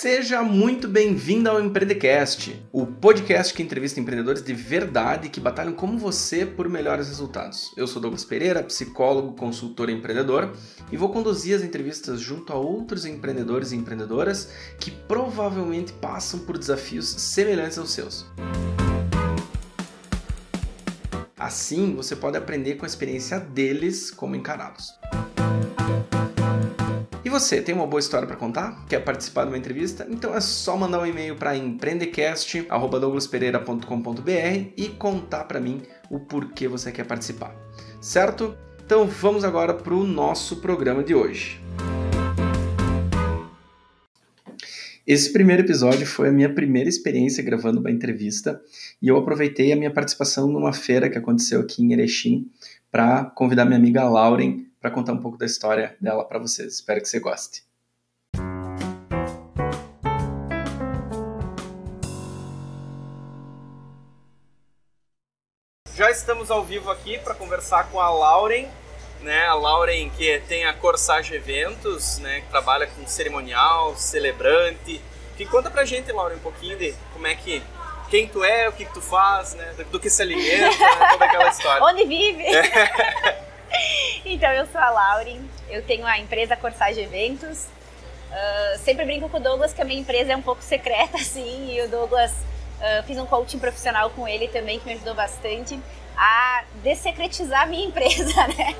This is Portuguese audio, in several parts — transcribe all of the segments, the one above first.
Seja muito bem-vindo ao Empreendecast, o podcast que entrevista empreendedores de verdade que batalham como você por melhores resultados. Eu sou Douglas Pereira, psicólogo, consultor e empreendedor, e vou conduzir as entrevistas junto a outros empreendedores e empreendedoras que provavelmente passam por desafios semelhantes aos seus. Assim, você pode aprender com a experiência deles como encarados. E você, tem uma boa história para contar? Quer participar de uma entrevista? Então é só mandar um e-mail para empreendecast@douglaspereira.com.br e contar para mim o porquê você quer participar. Certo? Então vamos agora para o nosso programa de hoje. Esse primeiro episódio foi a minha primeira experiência gravando uma entrevista e eu aproveitei a minha participação numa feira que aconteceu aqui em Erechim para convidar minha amiga Lauren para contar um pouco da história dela para vocês. Espero que você goste. Já estamos ao vivo aqui para conversar com a Lauren, né? A Lauren que tem a Corsage Eventos, né? Que trabalha com cerimonial, celebrante. Que conta pra gente, Lauren, um pouquinho de como é que quem tu é, o que, que tu faz, né? Do que se alimenta, toda aquela história. Onde vive? É. então, eu sou a Lauren, eu tenho a empresa Corsage Eventos. Uh, sempre brinco com o Douglas que a minha empresa é um pouco secreta, assim, e o Douglas, uh, fiz um coaching profissional com ele também, que me ajudou bastante a dessecretizar a minha empresa, né?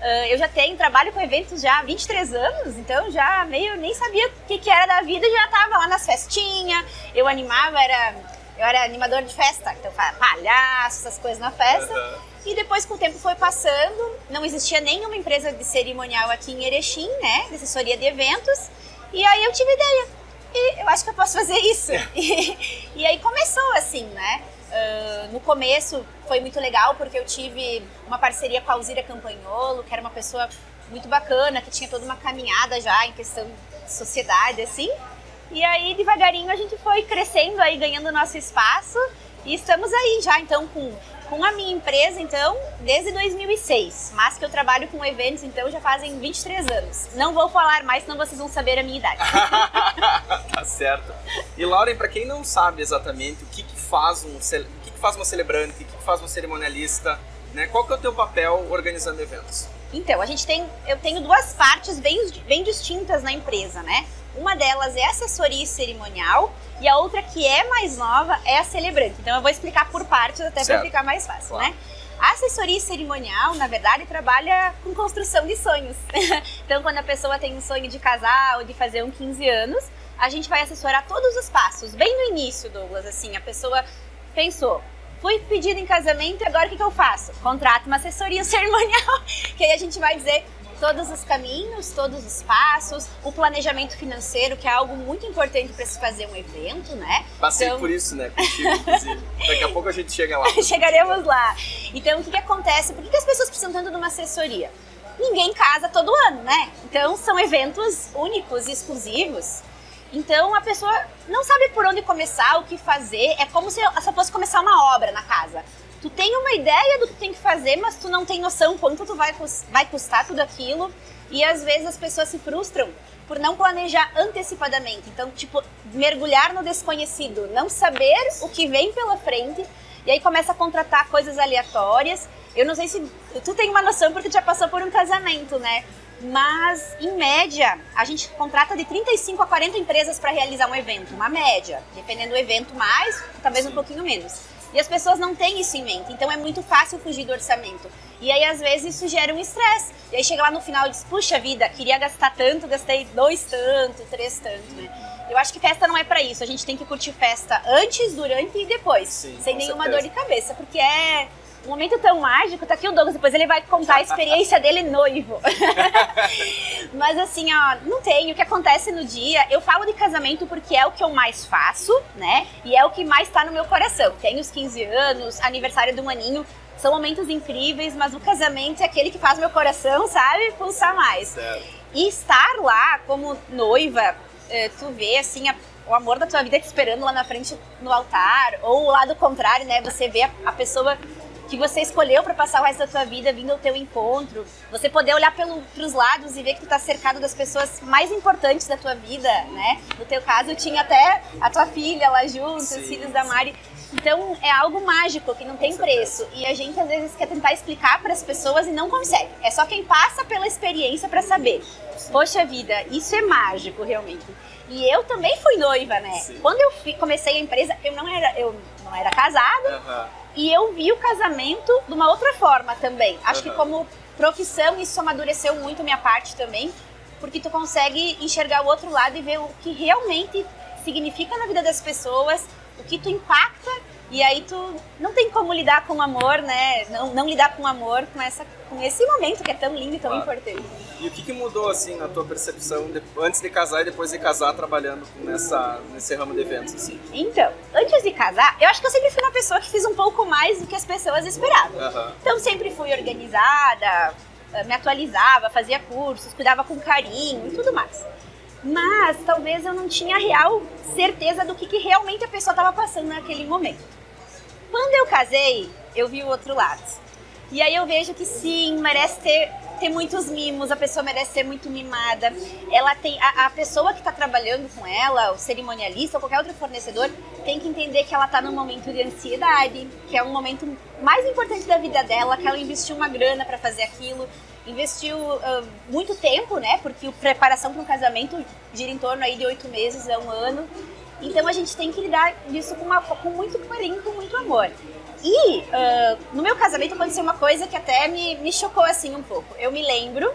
Uh, eu já tenho, trabalho com eventos já há 23 anos, então já meio nem sabia o que, que era da vida, já tava lá nas festinhas, eu animava, era, eu era animador de festa, então palhaço, essas coisas na festa. Uhum. E depois, com o tempo foi passando, não existia nenhuma empresa de cerimonial aqui em Erechim, né? De assessoria de eventos. E aí eu tive ideia. E eu acho que eu posso fazer isso. E, e aí começou assim, né? Uh, no começo foi muito legal porque eu tive uma parceria com a Alzira Campagnolo, que era uma pessoa muito bacana, que tinha toda uma caminhada já em questão de sociedade, assim. E aí, devagarinho, a gente foi crescendo aí, ganhando nosso espaço. E estamos aí já, então, com com a minha empresa, então, desde 2006, mas que eu trabalho com eventos, então, já fazem 23 anos. Não vou falar mais, senão vocês vão saber a minha idade. tá certo. E Lauren, para quem não sabe exatamente o que, que faz um, o que, que faz uma celebrante, o que, que faz uma cerimonialista, né? Qual que é o teu papel organizando eventos? Então, a gente tem, eu tenho duas partes bem, bem distintas na empresa, né? Uma delas é assessoria cerimonial e a outra que é mais nova é a celebrante. Então eu vou explicar por partes até para ficar mais fácil, claro. né? A assessoria cerimonial, na verdade, trabalha com construção de sonhos. então, quando a pessoa tem um sonho de casar ou de fazer um 15 anos, a gente vai assessorar todos os passos. Bem no início, Douglas, assim, a pessoa pensou, fui pedido em casamento e agora o que, que eu faço? Contrato uma assessoria cerimonial, que aí a gente vai dizer todos os caminhos, todos os passos, o planejamento financeiro, que é algo muito importante para se fazer um evento, né? Passei então... por isso, né? Contigo, inclusive. Daqui a pouco a gente chega lá. Chegaremos lá. Então, o que, que acontece? Por que, que as pessoas precisam tanto de uma assessoria? Ninguém casa todo ano, né? Então, são eventos únicos e exclusivos. Então a pessoa não sabe por onde começar, o que fazer. É como se ela fosse começar uma obra na casa tu tem uma ideia do que tem que fazer, mas tu não tem noção quanto tu vai, vai custar tudo aquilo. E às vezes as pessoas se frustram por não planejar antecipadamente. Então, tipo, mergulhar no desconhecido, não saber o que vem pela frente, e aí começa a contratar coisas aleatórias. Eu não sei se tu tem uma noção porque tu já passou por um casamento, né? Mas, em média, a gente contrata de 35 a 40 empresas para realizar um evento, uma média. Dependendo do evento, mais, talvez um pouquinho menos. E as pessoas não têm isso em mente, então é muito fácil fugir do orçamento. E aí, às vezes, isso gera um estresse. E aí chega lá no final e diz, puxa vida, queria gastar tanto, gastei dois tanto, três tanto, né? Eu acho que festa não é para isso. A gente tem que curtir festa antes, durante e depois. Sim, sem nenhuma certeza. dor de cabeça. Porque é um momento tão mágico, tá aqui o Douglas, depois ele vai contar a experiência dele noivo. Mas assim, ó, não tem. O que acontece no dia, eu falo de casamento porque é o que eu mais faço, né? E é o que mais tá no meu coração. Tenho os 15 anos, aniversário de um aninho, são momentos incríveis, mas o casamento é aquele que faz meu coração, sabe, pulsar mais. Certo. E estar lá como noiva, eh, tu vê assim a, o amor da tua vida te esperando lá na frente no altar, ou o lado contrário, né? Você vê a, a pessoa que você escolheu para passar o resto da tua vida vindo ao teu encontro, você poder olhar pelo, pros lados e ver que tu tá cercado das pessoas mais importantes da tua vida, né? No teu caso, tinha até a tua filha lá junto, sim, os filhos da Mari. Então é algo mágico que não tem preço e a gente às vezes quer tentar explicar para as pessoas e não consegue. É só quem passa pela experiência para saber. Poxa vida, isso é mágico realmente. E eu também fui noiva, né? Sim. Quando eu comecei a empresa, eu não era eu não era casada. Uhum e eu vi o casamento de uma outra forma também. Acho uhum. que como profissão isso amadureceu muito minha parte também, porque tu consegue enxergar o outro lado e ver o que realmente significa na vida das pessoas, o que tu impacta e aí tu não tem como lidar com amor, né? Não, não lidar com amor com, essa, com esse momento que é tão lindo e tão claro. importante. E o que, que mudou, assim, na tua percepção de, antes de casar e depois de casar trabalhando nessa, nesse ramo de eventos, assim? Então, antes de casar, eu acho que eu sempre fui uma pessoa que fiz um pouco mais do que as pessoas esperavam. Uhum. Então, sempre fui organizada, eh, me atualizava, fazia cursos, cuidava com carinho e tudo mais mas talvez eu não tinha real certeza do que, que realmente a pessoa estava passando naquele momento. Quando eu casei, eu vi o outro lado. E aí eu vejo que sim, merece ter, ter muitos mimos, a pessoa merece ser muito mimada. Ela tem a, a pessoa que está trabalhando com ela, o cerimonialista ou qualquer outro fornecedor, tem que entender que ela está num momento de ansiedade, que é um momento mais importante da vida dela, que ela investiu uma grana para fazer aquilo, investiu uh, muito tempo, né? Porque a preparação para um casamento gira em torno aí de oito meses a um ano. Então a gente tem que lidar disso com, uma, com muito carinho, com muito amor. E uh, no meu casamento aconteceu uma coisa que até me, me chocou assim um pouco. Eu me lembro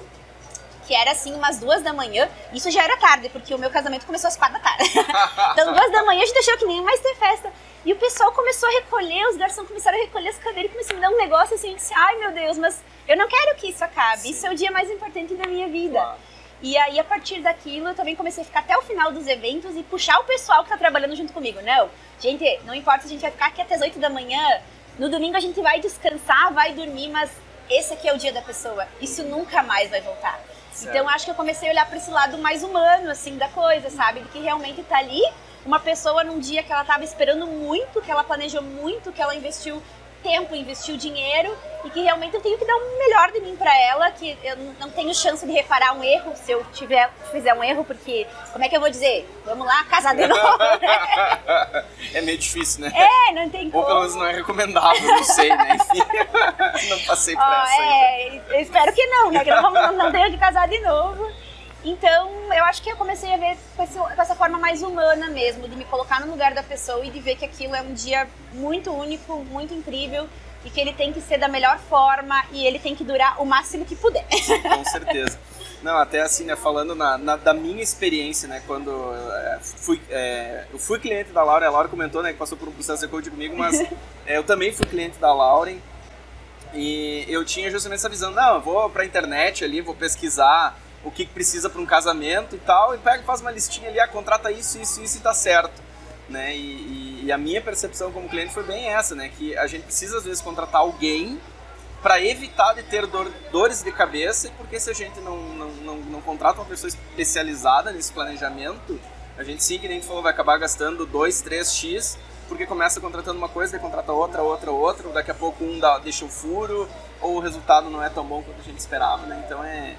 que era assim umas duas da manhã. Isso já era tarde, porque o meu casamento começou às quatro da tarde. então, duas da manhã a gente achou que nem mais ter festa. E o pessoal começou a recolher, os garçons começaram a recolher as cadeiras e começou a me dar um negócio assim, eu disse, ai meu Deus, mas eu não quero que isso acabe. Sim. Isso é o dia mais importante da minha vida. Claro. E aí, a partir daquilo, eu também comecei a ficar até o final dos eventos e puxar o pessoal que tá trabalhando junto comigo. Não, gente, não importa se a gente vai ficar aqui até as 8 da manhã, no domingo a gente vai descansar, vai dormir, mas esse aqui é o dia da pessoa. Isso nunca mais vai voltar. Certo. Então, acho que eu comecei a olhar para esse lado mais humano, assim, da coisa, sabe? De que realmente tá ali uma pessoa num dia que ela tava esperando muito, que ela planejou muito, que ela investiu tempo, investiu dinheiro e que realmente eu tenho que dar o melhor de mim para ela, que eu não tenho chance de reparar um erro se eu tiver fizer um erro, porque como é que eu vou dizer? Vamos lá, casar de novo. Né? é meio difícil, né? É, não tem como. Ou pelo menos não é recomendável, não sei, né? Enfim, não passei por oh, essa. É, eu espero que não, né? Que não, não, não tenho que casar de novo. Então, eu acho que eu comecei a ver com, esse, com, essa forma mais humana mesmo, de me colocar no lugar da pessoa e de ver que aquilo é um dia muito único, muito incrível e que ele tem que ser da melhor forma e ele tem que durar o máximo que puder. Com certeza. Não, até assim, né, falando na, na da minha experiência, né, quando é, fui, é, eu fui cliente da Laura, a Laura comentou, né, que passou por um processo de coaching comigo, mas é, eu também fui cliente da Lauren e eu tinha justamente essa visão, não, eu vou pra internet ali, vou pesquisar o que precisa para um casamento e tal, e pega faz uma listinha ali, ah, contrata isso, isso, isso e tá certo. Né? E, e, a minha percepção como cliente foi bem essa, né? Que a gente precisa às vezes contratar alguém para evitar de ter dor, dores de cabeça, porque se a gente não, não, não, não, contrata uma pessoa especializada nesse planejamento, a gente sim, que nem tu falou, vai acabar gastando 2, 3 X, porque começa contratando uma coisa, daí contrata outra, outra, outra, daqui a pouco um dá, deixa o furo, ou o resultado não é tão bom quanto a gente esperava, né? Então é,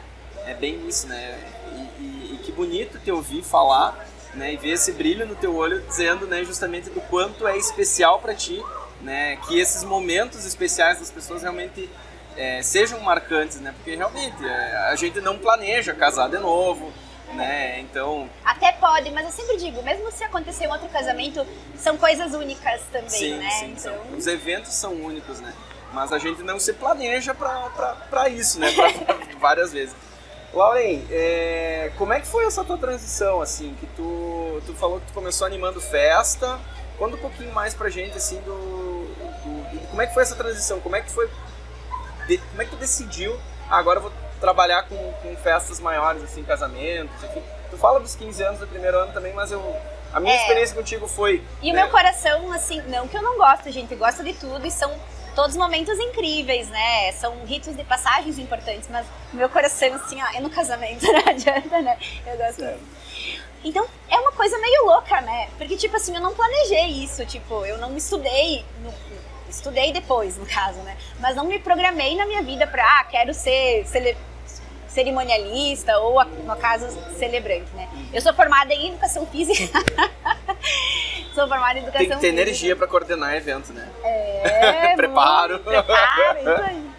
é bem isso, né? E, e, e, que bonito te ouvir falar, né? E ver esse brilho no teu olho dizendo, né? Justamente do quanto é especial para ti, né? Que esses momentos especiais das pessoas realmente é, sejam marcantes, né? Porque realmente é, a gente não planeja casar de novo, né? Então. Até pode, mas eu sempre digo, mesmo se acontecer um outro casamento, são coisas únicas também, sim, né? Sim, então... São. Os eventos são únicos, né? Mas a gente não se planeja para isso, né? Pra, pra várias vezes. Lauren, é, como é que foi essa tua transição, assim, que tu, tu falou que tu começou animando festa, conta um pouquinho mais pra gente, assim, do, do, do como é que foi essa transição, como é que foi, de, como é que tu decidiu, ah, agora eu vou trabalhar com, com festas maiores, assim, casamentos, enfim, tu fala dos 15 anos do primeiro ano também, mas eu, a minha é. experiência contigo foi... E né? o meu coração, assim, não que eu não gosto, gente, gosta de tudo e são todos momentos incríveis, né? São ritos de passagens importantes, mas meu coração, assim, ó, é no casamento, não adianta, né? Eu gosto é. Então, é uma coisa meio louca, né? Porque, tipo assim, eu não planejei isso, tipo, eu não estudei no, estudei depois, no caso, né? Mas não me programei na minha vida para, ah, quero ser cele cerimonialista ou, no caso, celebrante, né? Eu sou formada em educação física. sou formada em educação física. Tem que ter física. energia para coordenar evento, né? É. preparo. Preparo, isso aí.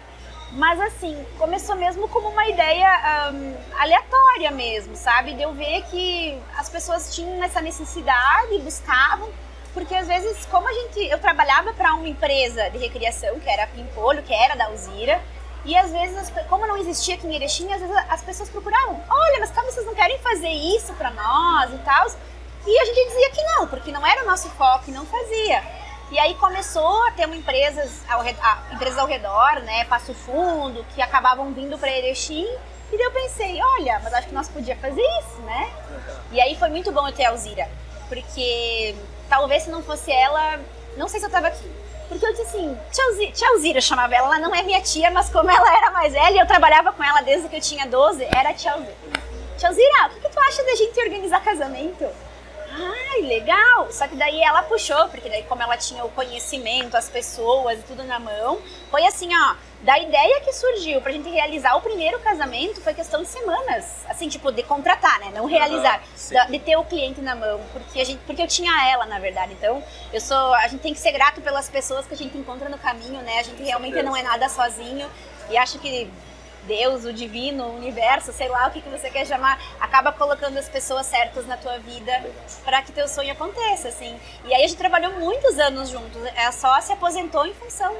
Mas assim, começou mesmo como uma ideia um, aleatória mesmo, sabe? De eu ver que as pessoas tinham essa necessidade, buscavam, porque às vezes, como a gente, eu trabalhava para uma empresa de recriação, que era a Pimpolho, que era da Alzira, e às vezes, como não existia aqui em Erechim, às vezes as pessoas procuravam, olha, mas como vocês não querem fazer isso para nós e tal? E a gente dizia que não, porque não era o nosso foco e não fazia. E aí começou a ter uma empresas ao, empresas ao redor, né, Passo Fundo, que acabavam vindo para Erechim. E daí eu pensei, olha, mas acho que nós podíamos fazer isso, né? E aí foi muito bom eu ter a Alzira, porque talvez se não fosse ela, não sei se eu tava aqui. Porque eu disse assim, tia, Alzira chamava ela, ela não é minha tia, mas como ela era mais velha e eu trabalhava com ela desde que eu tinha 12, era tia Alzira. Tia Alzira, o que, que tu acha da gente organizar casamento? ai, legal. Só que daí ela puxou, porque daí como ela tinha o conhecimento, as pessoas e tudo na mão, foi assim, ó, da ideia que surgiu pra gente realizar o primeiro casamento foi questão de semanas. Assim, tipo, de contratar, né? Não realizar. De ter o cliente na mão. Porque, a gente, porque eu tinha ela, na verdade. Então, eu sou. A gente tem que ser grato pelas pessoas que a gente encontra no caminho, né? A gente realmente não é nada sozinho. E acho que Deus, o divino, o universo, sei lá o que, que você quer chamar, acaba colocando as pessoas certas na tua vida para que teu sonho aconteça, assim. E aí a gente trabalhou muitos anos juntos. Ela só se aposentou em função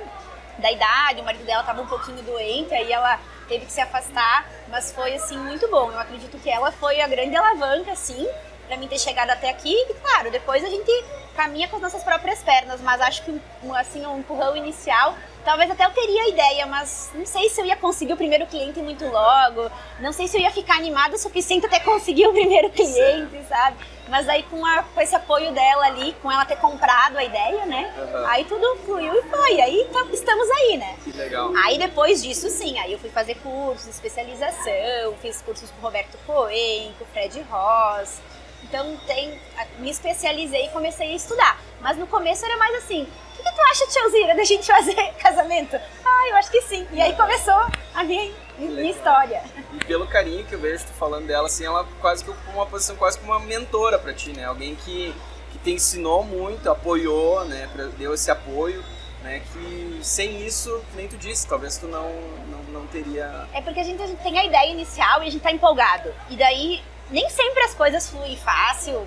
da idade, o marido dela estava um pouquinho doente, aí ela teve que se afastar, mas foi assim muito bom. Eu acredito que ela foi a grande alavanca, assim, para mim ter chegado até aqui. E claro, depois a gente caminha com as nossas próprias pernas, mas acho que assim um empurrão inicial Talvez até eu teria a ideia, mas não sei se eu ia conseguir o primeiro cliente muito logo. Não sei se eu ia ficar animada o suficiente até conseguir o primeiro cliente, Sim. sabe? Mas aí com, a, com, esse apoio dela ali, com ela ter comprado a ideia, né? Uhum. Aí tudo fluiu e foi. Aí tá, estamos aí, né? Que legal. Aí depois disso, sim, aí eu fui fazer cursos, especialização, fiz cursos com o Roberto Coen, com o Fred Ross. Então tem, me especializei e comecei a estudar. Mas no começo era mais assim, que, tu acha, tiazira, da gente fazer casamento? Ah, eu acho que sim. E aí começou a minha, minha história. E pelo carinho que eu vejo tu falando dela, assim, ela quase que uma posição quase como uma mentora para ti, né? Alguém que, que te ensinou muito, apoiou, né? Deu esse apoio. Né, que sem isso, nem tu disse, talvez tu não, não, não teria. É porque a gente, a gente tem a ideia inicial e a gente tá empolgado. E daí nem sempre as coisas fluem fácil.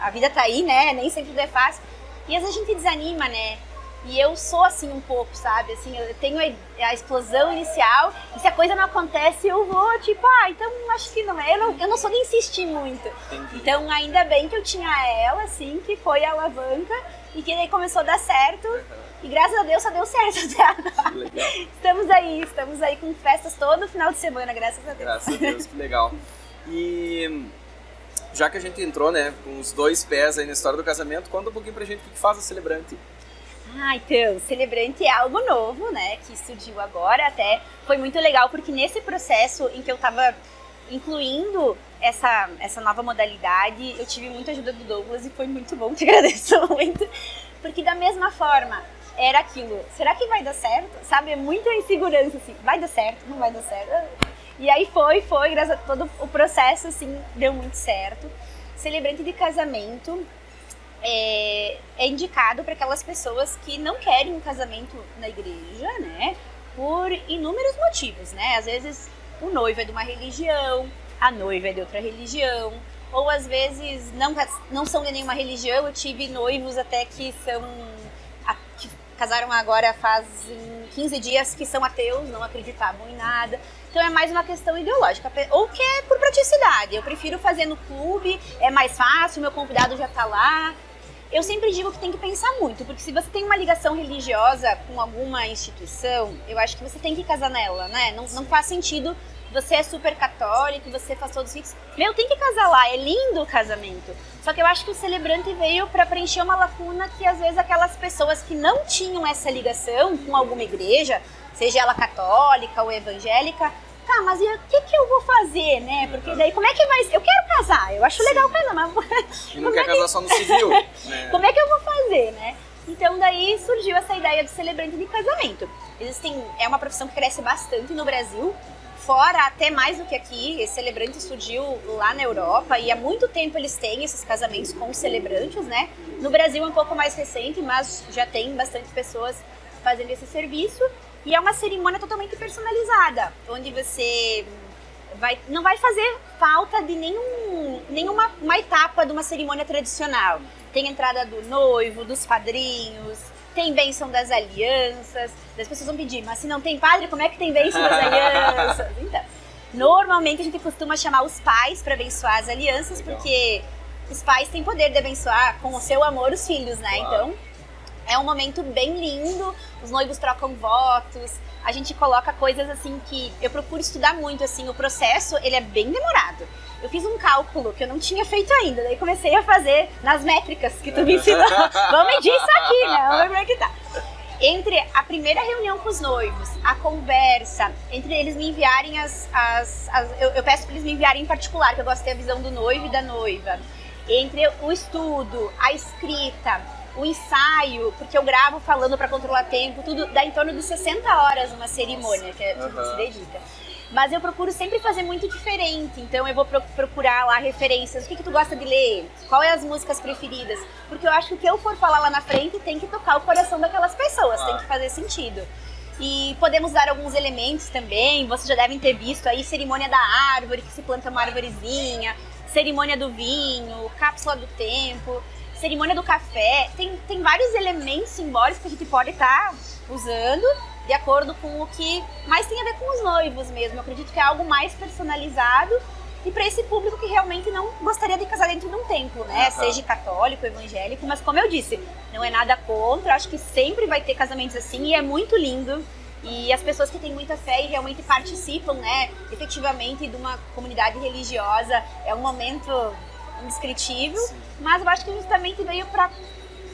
A vida tá aí, né? Nem sempre é fácil. E às vezes a gente desanima, né? E eu sou assim um pouco, sabe? Assim, eu tenho a, explosão inicial e se a coisa não acontece, eu vou tipo, ah, então acho que não é. Eu não, eu não sou de insistir muito. Entendi. Então, ainda bem que eu tinha ela, assim, que foi a alavanca e que daí começou a dar certo. Uhum. E graças a Deus só deu certo até agora. Legal. Estamos aí, estamos aí com festas todo final de semana, graças a Deus. Graças a Deus, que legal. E já que a gente entrou, né, com os dois pés aí na história do casamento, conta um pouquinho pra gente o que faz a Celebrante. Ah, então, Celebrante é algo novo, né, que surgiu agora até. Foi muito legal porque nesse processo em que eu tava incluindo essa, essa nova modalidade, eu tive muita ajuda do Douglas e foi muito bom, te agradeço muito. Porque da mesma forma, era aquilo, será que vai dar certo? Sabe, é muita insegurança, assim, vai dar certo, não vai dar certo e aí foi, foi, graças a todo o processo, assim, deu muito certo. Celebrante de casamento é, é indicado para aquelas pessoas que não querem um casamento na igreja, né? Por inúmeros motivos, né? Às vezes o noivo é de uma religião, a noiva é de outra religião, ou às vezes não, não são de nenhuma religião. Eu tive noivos até que são que casaram agora faz 15 dias que são ateus, não acreditavam em nada. Então é mais uma questão ideológica. Ou que é por praticidade. Eu prefiro fazer no clube, é mais fácil, meu convidado já está lá. Eu sempre digo que tem que pensar muito, porque se você tem uma ligação religiosa com alguma instituição, eu acho que você tem que casar nela, né? Não, não faz sentido você é super católico, você faz todos os ritos. Meu, tem que casar lá, é lindo o casamento. Só que eu acho que o celebrante veio para preencher uma lacuna que às vezes aquelas pessoas que não tinham essa ligação com alguma igreja, seja ela católica ou evangélica, tá, mas o que, que eu vou fazer, né? Porque daí como é que vai ser? Eu quero casar, eu acho Sim. legal casar, mas. E não quer é que... casar só no civil. né? Como é que eu vou fazer, né? Então daí surgiu essa ideia ideia do celebrante de casamento. Existem, é uma profissão que cresce bastante no Brasil, fora até mais do que aqui. Esse celebrante surgiu lá na Europa e há muito tempo eles têm esses casamentos com celebrantes, né? No Brasil é um pouco mais recente, mas já tem bastante pessoas fazendo esse serviço. E é uma cerimônia totalmente personalizada, onde você vai, não vai fazer falta de nenhum, nenhuma uma etapa de uma cerimônia tradicional. Tem entrada do noivo, dos padrinhos, tem bênção das alianças. As pessoas vão pedir, mas se não tem padre, como é que tem bênção das alianças? Então, normalmente a gente costuma chamar os pais para abençoar as alianças, Legal. porque os pais têm poder de abençoar com o seu amor os filhos, né? Claro. Então, é um momento bem lindo, os noivos trocam votos, a gente coloca coisas assim que eu procuro estudar muito, assim, o processo, ele é bem demorado. Eu fiz um cálculo que eu não tinha feito ainda, daí comecei a fazer nas métricas que tu me ensinou. Vamos medir isso aqui, né? Vamos ver que tá. Entre a primeira reunião com os noivos, a conversa, entre eles me enviarem as. as, as eu, eu, peço para eles me enviarem em particular, que eu gosto de ter a visão do noivo e da noiva. Entre o estudo, a escrita, o ensaio, porque eu gravo falando para controlar tempo, tudo dá em torno de 60 horas uma cerimônia que a gente uhum. se dedica. Mas eu procuro sempre fazer muito diferente. Então eu vou procurar lá referências. O que, que tu gosta de ler? Qual é as músicas preferidas? Porque eu acho que o que eu for falar lá na frente tem que tocar o coração daquelas pessoas, tem que fazer sentido. E podemos dar alguns elementos também. Vocês já devem ter visto aí cerimônia da árvore, que se planta uma árvorezinha, cerimônia do vinho, cápsula do tempo cerimônia do café, tem, tem vários elementos simbólicos que a gente pode estar tá usando de acordo com o que mais tem a ver com os noivos mesmo. Eu acredito que é algo mais personalizado e para esse público que realmente não gostaria de casar dentro de um templo, né? Uhum. Seja católico, evangélico, mas como eu disse, não é nada contra, acho que sempre vai ter casamentos assim e é muito lindo. E as pessoas que têm muita fé e realmente participam, né, efetivamente de uma comunidade religiosa, é um momento indescritível, Sim. mas eu acho que justamente veio para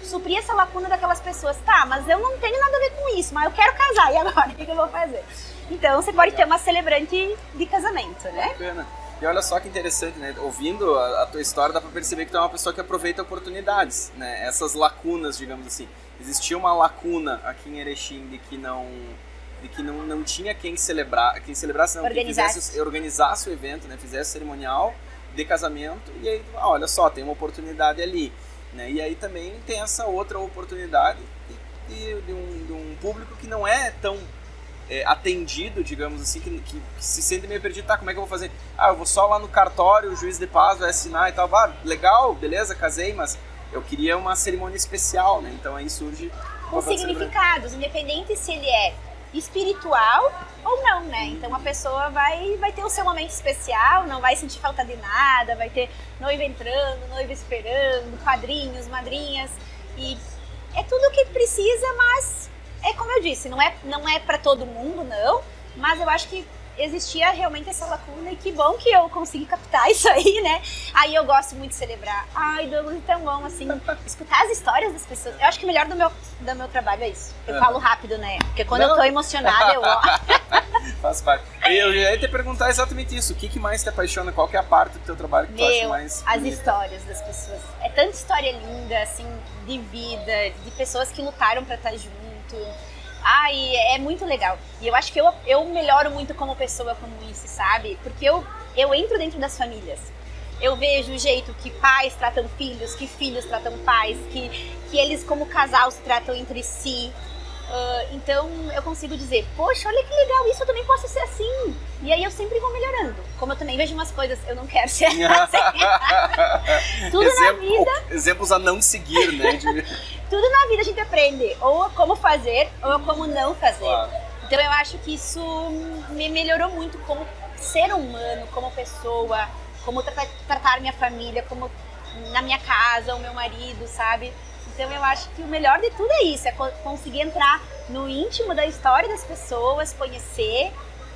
suprir essa lacuna daquelas pessoas. Tá, mas eu não tenho nada a ver com isso, mas eu quero casar, e agora? O que, eu vou fazer? Então você pode ter uma celebrante de casamento, né? Bacana. E olha só que interessante, né? Ouvindo a, a, tua história, dá pra perceber que tu é uma pessoa que aproveita oportunidades, né? Essas lacunas, digamos assim. Existia uma lacuna aqui em Erechim de que não de que não, não tinha quem celebrar, quem celebrasse, não, organizasse. quem fizesse, organizasse o evento, né? Fizesse o cerimonial de casamento e aí, ah, olha só, tem uma oportunidade ali. Né? E aí também tem essa outra oportunidade de, de, um, de um, público que não é tão é, atendido, digamos assim, que, que, que, se sente meio perdido. Tá, como é que eu vou fazer? Ah, eu vou só lá no cartório, o juiz de paz vai assinar e tal. Ah, legal, beleza, casei, mas eu queria uma cerimônia especial, né? Então aí surge... Com significados, independente se ele é espiritual ou não, né? Então a pessoa vai, vai ter o seu momento especial, não vai sentir falta de nada, vai ter noiva entrando, noiva esperando, padrinhos, madrinhas e é tudo o que precisa, mas é como eu disse, não é não é para todo mundo, não, mas eu acho que existia realmente essa lacuna e que bom que eu consegui captar isso aí, né? Aí eu gosto muito de celebrar. Ai, Douglas, é tão bom, assim, escutar as histórias das pessoas. Eu acho que o melhor do meu, do meu trabalho é isso. Eu falo rápido, né? Porque quando Não. eu tô emocionada, eu... Faz parte. Eu ia te perguntar exatamente isso. O que, que mais te apaixona? Qual que é a parte do teu trabalho que meu, tu acha mais as histórias das pessoas. É tanta história linda, assim, de vida, de pessoas que lutaram para estar junto Ai, é muito legal. E eu acho que eu, eu melhoro muito como pessoa como isso, sabe? Porque eu, eu entro dentro das famílias. Eu vejo o jeito que pais tratam filhos, que filhos tratam pais, que, que eles como casal se tratam entre si. Uh, então eu consigo dizer, poxa, olha que legal, isso eu também posso ser assim. E aí eu sempre vou melhorando. Como eu também vejo umas coisas, eu não quero ser assim. Tudo Exemplo, na vida. Exemplos a não seguir, né? Tudo na vida a gente aprende, ou como fazer, ou como não fazer. Claro. Então eu acho que isso me melhorou muito como ser humano, como pessoa, como tratar, tratar minha família, como na minha casa, o meu marido, sabe? Então eu acho que o melhor de tudo é isso, é conseguir entrar no íntimo da história das pessoas, conhecer.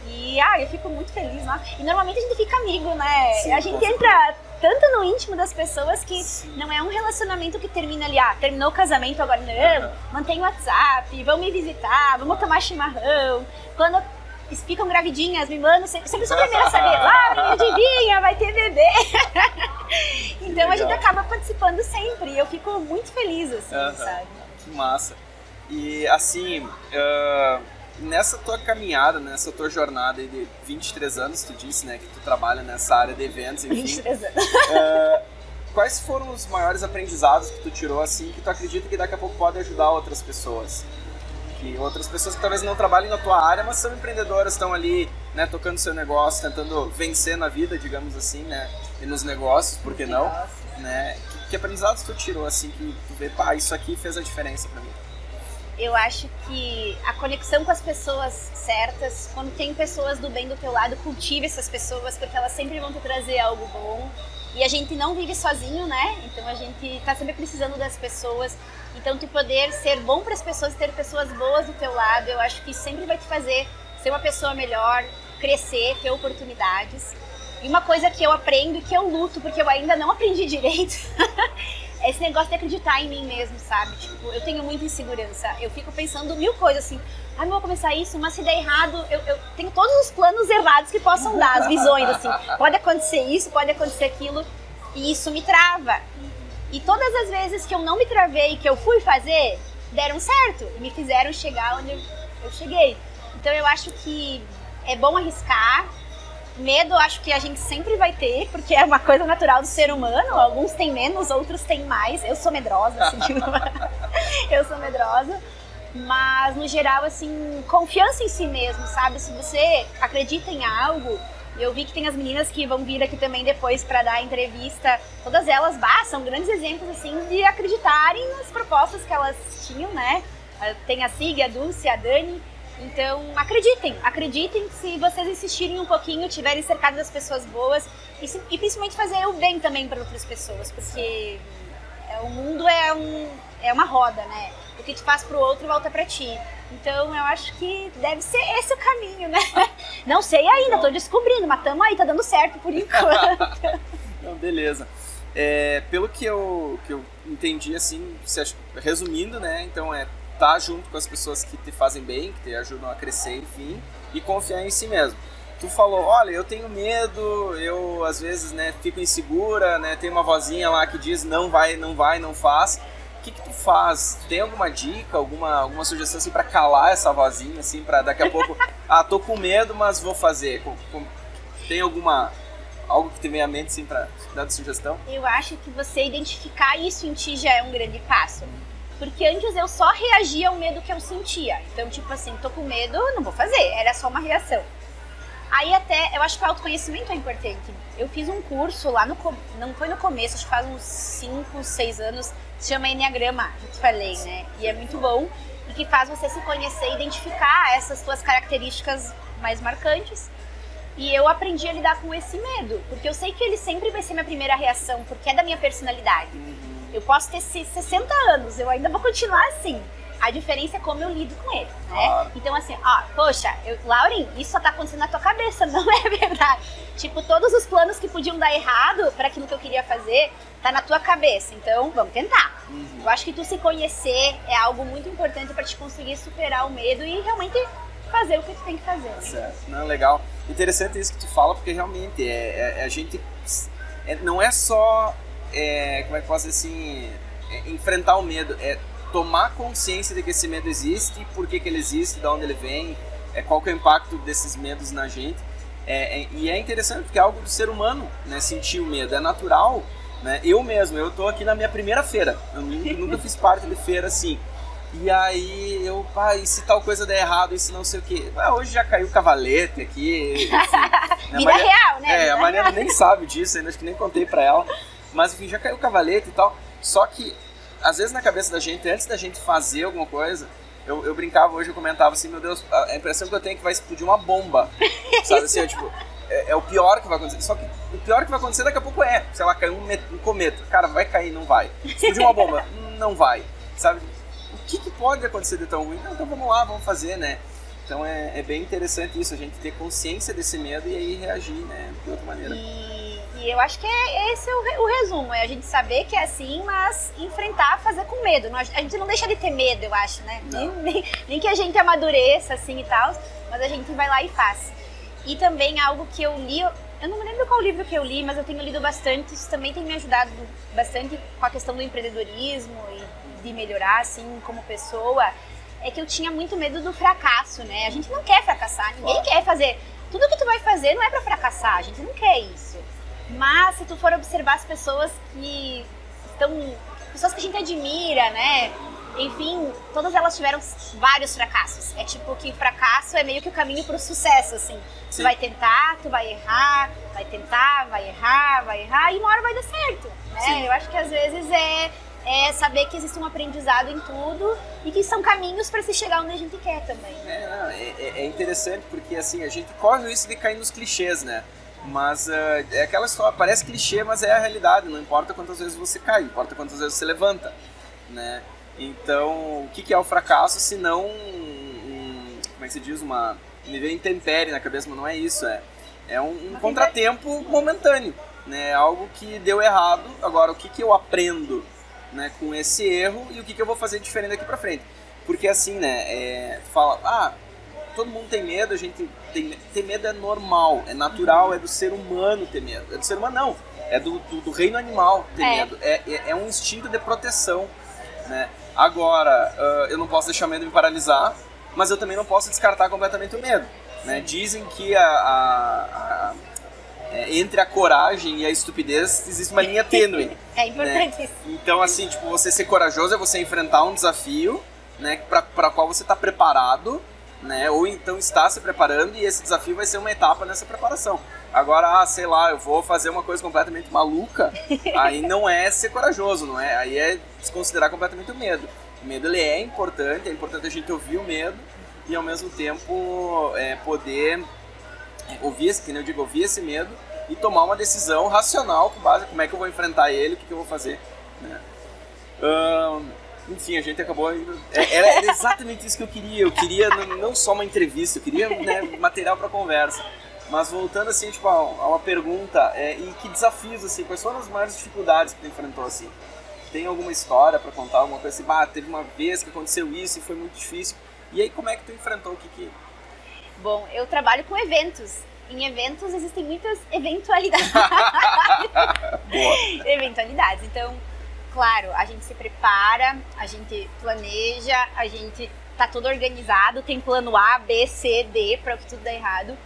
E ah, eu fico muito feliz, né? E normalmente a gente fica amigo, né? Sim, a gente entra tanto no íntimo das pessoas que Sim. não é um relacionamento que termina ali, ah, terminou o casamento, agora não, mantém o WhatsApp, vão me visitar, vamos tomar chimarrão. Quando ficam gravidinhas, me mandam, sempre, sempre sou a primeira a saber, lá, adivinha, vai ter bebê. então a gente acaba participando sempre eu fico muito feliz, assim, sabe? Que massa. E assim, uh, nessa tua caminhada, nessa tua jornada de 23 anos, tu disse, né, que tu trabalha nessa área de eventos, enfim. 23 anos. Uh, quais foram os maiores aprendizados que tu tirou, assim, que tu acredita que daqui a pouco pode ajudar outras pessoas? Que outras pessoas que talvez não trabalhem na tua área, mas são empreendedoras, estão ali, né, tocando seu negócio, tentando vencer na vida, digamos assim, né, e nos negócios, por que não? Né? Que, que aprendizados tu tirou, assim, que tu vê, pá, isso aqui fez a diferença para mim? eu acho que a conexão com as pessoas certas, quando tem pessoas do bem do teu lado, cultive essas pessoas, porque elas sempre vão te trazer algo bom. E a gente não vive sozinho, né? Então a gente tá sempre precisando das pessoas. Então tu poder ser bom para as pessoas, ter pessoas boas do teu lado, eu acho que sempre vai te fazer ser uma pessoa melhor, crescer, ter oportunidades. E uma coisa que eu aprendo e que eu luto, porque eu ainda não aprendi direito, é esse negócio de acreditar em mim mesmo, sabe? Tipo, eu tenho muita insegurança. Eu fico pensando mil coisas assim. Ah, não vou começar isso, mas se der errado, eu, eu tenho todos os planos errados que possam dar, as visões, assim. Pode acontecer isso, pode acontecer aquilo. E isso me trava. E todas as vezes que eu não me travei, que eu fui fazer, deram certo. E me fizeram chegar onde eu cheguei. Então eu acho que é bom arriscar, Medo, acho que a gente sempre vai ter, porque é uma coisa natural do ser humano. Alguns têm menos, outros têm mais. Eu sou medrosa, assim, tipo, eu sou medrosa. Mas, no geral, assim, confiança em si mesmo, sabe? Se você acredita em algo, eu vi que tem as meninas que vão vir aqui também depois para dar entrevista. Todas elas, bah, são grandes exemplos, assim, de acreditarem nas propostas que elas tinham, né? Tem a Sig, a Dulce, a Dani então, acreditem, acreditem se vocês insistirem um pouquinho, tiverem cercado das pessoas boas e, se, e principalmente fazer o bem também para outras pessoas, porque é, o mundo é, um, é uma roda, né? O que te faz pro outro volta para ti. Então, eu acho que deve ser esse o caminho, né? Não sei ainda, tô descobrindo, mas tamo aí, tá dando certo por enquanto. Não, beleza. É, pelo que eu, que eu entendi, assim, resumindo, né? Então, é estar tá junto com as pessoas que te fazem bem, que te ajudam a crescer, enfim, e confiar em si mesmo. Tu falou, olha, eu tenho medo, eu às vezes, né, fico insegura, né, tem uma vozinha lá que diz não vai, não vai, não faz. O que, que tu faz? Tem alguma dica, alguma, alguma sugestão assim para calar essa vozinha, assim, para daqui a pouco, ah, tô com medo, mas vou fazer. Tem alguma algo que te vem à mente assim para dar de sugestão? Eu acho que você identificar isso em ti já é um grande passo. Porque antes eu só reagia ao medo que eu sentia. Então, tipo assim, tô com medo, não vou fazer. Era só uma reação. Aí até, eu acho que o autoconhecimento é importante. Eu fiz um curso lá no, não foi no começo, acho que faz uns 5, 6 anos, se chama Enneagrama, já te falei, né? E é muito bom e que faz você se conhecer e identificar essas suas características mais marcantes. E eu aprendi a lidar com esse medo, porque eu sei que ele sempre vai ser minha primeira reação, porque é da minha personalidade. Eu posso ter 60 anos, eu ainda vou continuar assim. A diferença é como eu lido com ele, né? Claro. Então, assim, ó, poxa, eu, Lauren, isso só tá acontecendo na tua cabeça, não é verdade. Tipo, todos os planos que podiam dar errado para aquilo que eu queria fazer, tá na tua cabeça. Então, vamos tentar. Uhum. Eu acho que tu se conhecer é algo muito importante para te conseguir superar o medo e realmente fazer o que tu tem que fazer. Né? Certo, não, legal. Interessante isso que tu fala, porque realmente é, é, é a gente. É, não é só é, como é que posso dizer assim, é, enfrentar o medo, é tomar consciência de que esse medo existe, por que, que ele existe, de onde ele vem, é, qual que é o impacto desses medos na gente. É, é, e é interessante porque é algo do ser humano, né, sentir o medo, é natural. Né? Eu mesmo, eu tô aqui na minha primeira feira, eu nunca, nunca fiz parte de feira assim. E aí eu, pai, se tal coisa der errado, se não sei o quê. Ah, hoje já caiu cavalete aqui. Enfim, né? Vida Maria, real, né? É, a Mariana nem sabe disso ainda, acho que nem contei pra ela. Mas enfim, já caiu o cavalete e tal. Só que, às vezes na cabeça da gente, antes da gente fazer alguma coisa, eu, eu brincava hoje, eu comentava assim, meu Deus, a impressão que eu tenho é que vai explodir uma bomba. Sabe assim, é, tipo, é, é, o pior que vai acontecer. Só que o pior que vai acontecer daqui a pouco é, sei lá, caiu um, um cometa. Cara, vai cair, não vai. Explodir uma bomba, não vai. Sabe? O que, que pode acontecer de tão ruim? Não, então vamos lá, vamos fazer, né? Então é, é, bem interessante isso, a gente ter consciência desse medo e aí reagir, né, de outra maneira. E e eu acho que é esse o, o, resumo, é a gente saber que é assim, mas enfrentar, fazer com medo. A gente não deixa de ter medo, eu acho, né? Nem, nem, nem, que a gente amadureça assim e tal, mas a gente vai lá e faz. E também algo que eu li, eu não me lembro qual livro que eu li, mas eu tenho lido bastante, isso também tem me ajudado bastante com a questão do empreendedorismo e de melhorar assim como pessoa, é que eu tinha muito medo do fracasso, né? A gente não quer fracassar, ninguém quer fazer. Tudo que tu vai fazer não é para fracassar, a gente não quer isso. Mas se tu for observar as pessoas que estão. pessoas que a gente admira, né? Enfim, todas elas tiveram vários fracassos. É tipo que fracasso é meio que o caminho para o sucesso, assim. Sim. Tu vai tentar, tu vai errar, vai tentar, vai errar, vai errar, e uma hora vai dar certo. Né? Eu acho que às vezes é, é saber que existe um aprendizado em tudo e que são caminhos para se chegar onde a gente quer também. É, é, é, é interessante porque assim, a gente corre o risco de cair nos clichês, né? Mas uh, é aquela história, parece clichê, mas é a realidade. Não importa quantas vezes você cai, importa quantas vezes você levanta, né? Então, o que, que é o fracasso se não, um, como é que se diz, uma... Me veio intempérie na cabeça, mas não é isso, é, é um, um contratempo momentâneo, né? Algo que deu errado, agora o que, que eu aprendo né, com esse erro e o que, que eu vou fazer diferente daqui pra frente. Porque assim, né, é, fala, ah, todo mundo tem medo, a gente tem, ter medo é normal, é natural, é do ser humano ter medo. É do ser humano não, é do, do, do reino animal ter é. medo. É, é, é, um instinto de proteção, né? Agora, uh, eu não posso deixar o medo me paralisar, mas eu também não posso descartar completamente o medo. Né? Dizem que a, a, a é, entre a coragem e a estupidez existe uma linha tênue. é importante né? Então, assim, tipo, você ser corajoso é você enfrentar um desafio, né, para qual você está preparado, né, ou então está se preparando e esse desafio vai ser uma etapa nessa preparação. Agora, ah, sei lá, eu vou fazer uma coisa completamente maluca, aí não é ser corajoso, não é? Aí é desconsiderar completamente o medo. O medo ele é importante, é importante a gente ouvir o medo e ao mesmo tempo é, poder ouvir, que eu digo, ouvir esse medo e tomar uma decisão racional com base como é que eu vou enfrentar ele, o que, que eu vou fazer. Né? Enfim, a gente acabou. É, era, era, exatamente isso que eu queria. Eu queria não só uma entrevista, eu queria né, material para conversa. Mas voltando assim, tipo, a, uma pergunta, é, e que desafios, assim, quais foram as maiores dificuldades que tu enfrentou, assim? Tem alguma história para contar, alguma coisa assim, bah, teve uma vez que aconteceu isso e foi muito difícil. E aí, como é que tu enfrentou o que que... Bom, eu trabalho com eventos. Em eventos existem muitas eventualidades. eventualidades. Então, claro, a gente se prepara, a gente planeja, a gente tá tudo organizado, tem plano A, B, C, D para que tudo dê errado.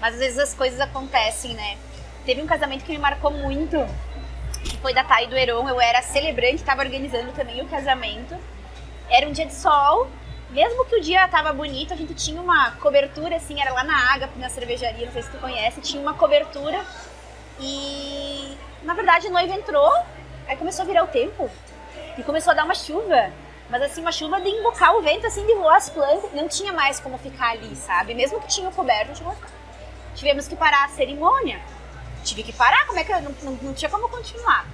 Mas às vezes as coisas acontecem, né? Teve um casamento que me marcou muito, que foi da Thay do Heron. Eu era celebrante, estava organizando também o casamento. Era um dia de sol, mesmo que o dia tava bonito, a gente tinha uma cobertura, assim, era lá na Ágape, na cervejaria, não sei se tu conhece, tinha uma cobertura. E, na verdade, a noiva entrou, aí começou a virar o tempo, e começou a dar uma chuva. Mas assim, uma chuva de embocar o vento, assim, de voar as plantas. Não tinha mais como ficar ali, sabe? Mesmo que tinha coberto, tinha tivemos que parar a cerimônia. Tive que parar, como é que eu não, não, não tinha como continuar.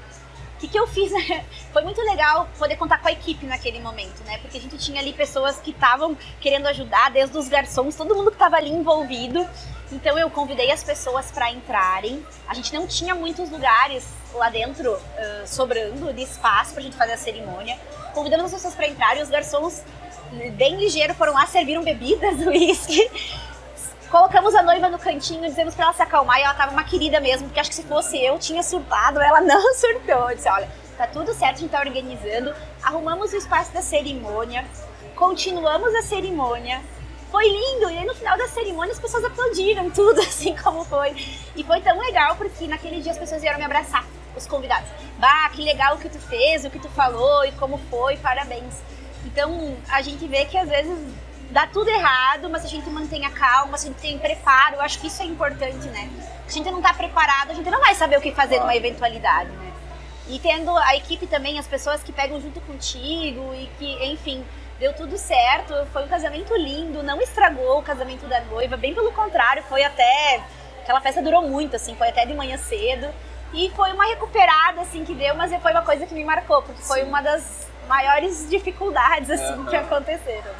O que, que eu fiz? Foi muito legal poder contar com a equipe naquele momento, né? Porque a gente tinha ali pessoas que estavam querendo ajudar, desde os garçons, todo mundo que estava ali envolvido. Então eu convidei as pessoas para entrarem. A gente não tinha muitos lugares lá dentro uh, sobrando de espaço para a gente fazer a cerimônia. Convidamos as pessoas para entrarem. Os garçons, bem ligeiros, foram lá, serviram bebidas, uísque. Colocamos a noiva no cantinho, dizemos pra ela se acalmar e ela tava uma querida mesmo, porque acho que se fosse eu, tinha surtado, ela não surtou. Eu disse, olha, tá tudo certo, a gente tá organizando, arrumamos o espaço da cerimônia, continuamos a cerimônia, foi lindo, e aí no final da cerimônia as pessoas aplaudiram tudo, assim como foi. E foi tão legal, porque naquele dia as pessoas vieram me abraçar, os convidados. Bah, que legal o que tu fez, o que tu falou e como foi, parabéns. Então a gente vê que às vezes dá tudo errado, mas a gente mantém a calma, a gente tem preparo, eu acho que isso é importante, né? Se a gente não tá preparado, a gente não vai saber o que fazer numa eventualidade, né? E tendo a equipe também, as pessoas que pegam junto contigo e que, enfim, deu tudo certo. Foi um casamento lindo, não estragou o casamento da noiva, bem pelo contrário, foi até. Aquela festa durou muito, assim, foi até de manhã cedo. E foi uma recuperada, assim, que deu, mas foi uma coisa que me marcou, porque Sim. foi uma das maiores dificuldades, assim, uhum. que aconteceram.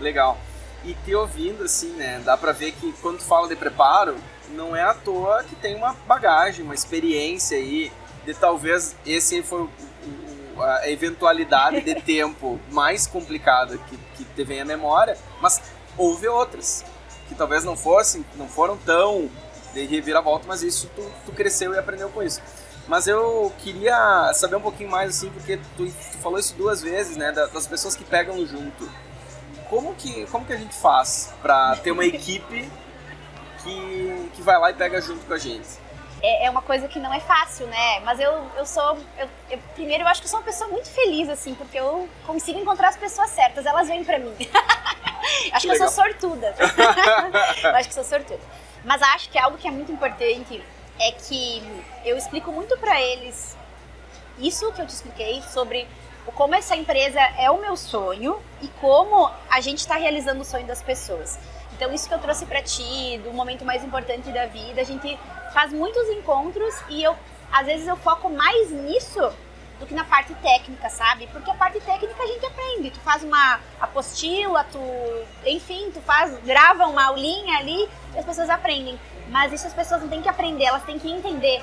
Legal. E te ouvindo, assim, né, dá pra ver que quando tu fala de preparo, não é à toa que tem uma bagagem, uma experiência aí, de talvez esse foi a eventualidade de tempo mais complicada que, que te vem à memória, mas houve outras que talvez não fossem, não foram tão de reviravolta, mas isso tu, tu cresceu e aprendeu com isso. Mas eu queria saber um pouquinho mais, assim, porque tu, tu falou isso duas vezes, né, das pessoas que pegam junto como que, como que a gente faz para ter uma equipe que, que vai lá e pega junto com a gente? É, é uma coisa que não é fácil, né? Mas eu, eu sou. Eu, eu, primeiro, eu acho que eu sou uma pessoa muito feliz, assim, porque eu consigo encontrar as pessoas certas, elas vêm pra mim. acho que, que eu sou sortuda. acho que sou sortuda. Mas acho que algo que é muito importante é que eu explico muito para eles isso que eu te expliquei sobre como essa empresa é o meu sonho e como a gente está realizando o sonho das pessoas. Então isso que eu trouxe para ti, do momento mais importante da vida, a gente faz muitos encontros e eu às vezes eu foco mais nisso do que na parte técnica, sabe? Porque a parte técnica a gente aprende. Tu faz uma apostila, tu, enfim, tu faz, grava uma aulinha ali e as pessoas aprendem. Mas isso as pessoas não têm que aprender, elas têm que entender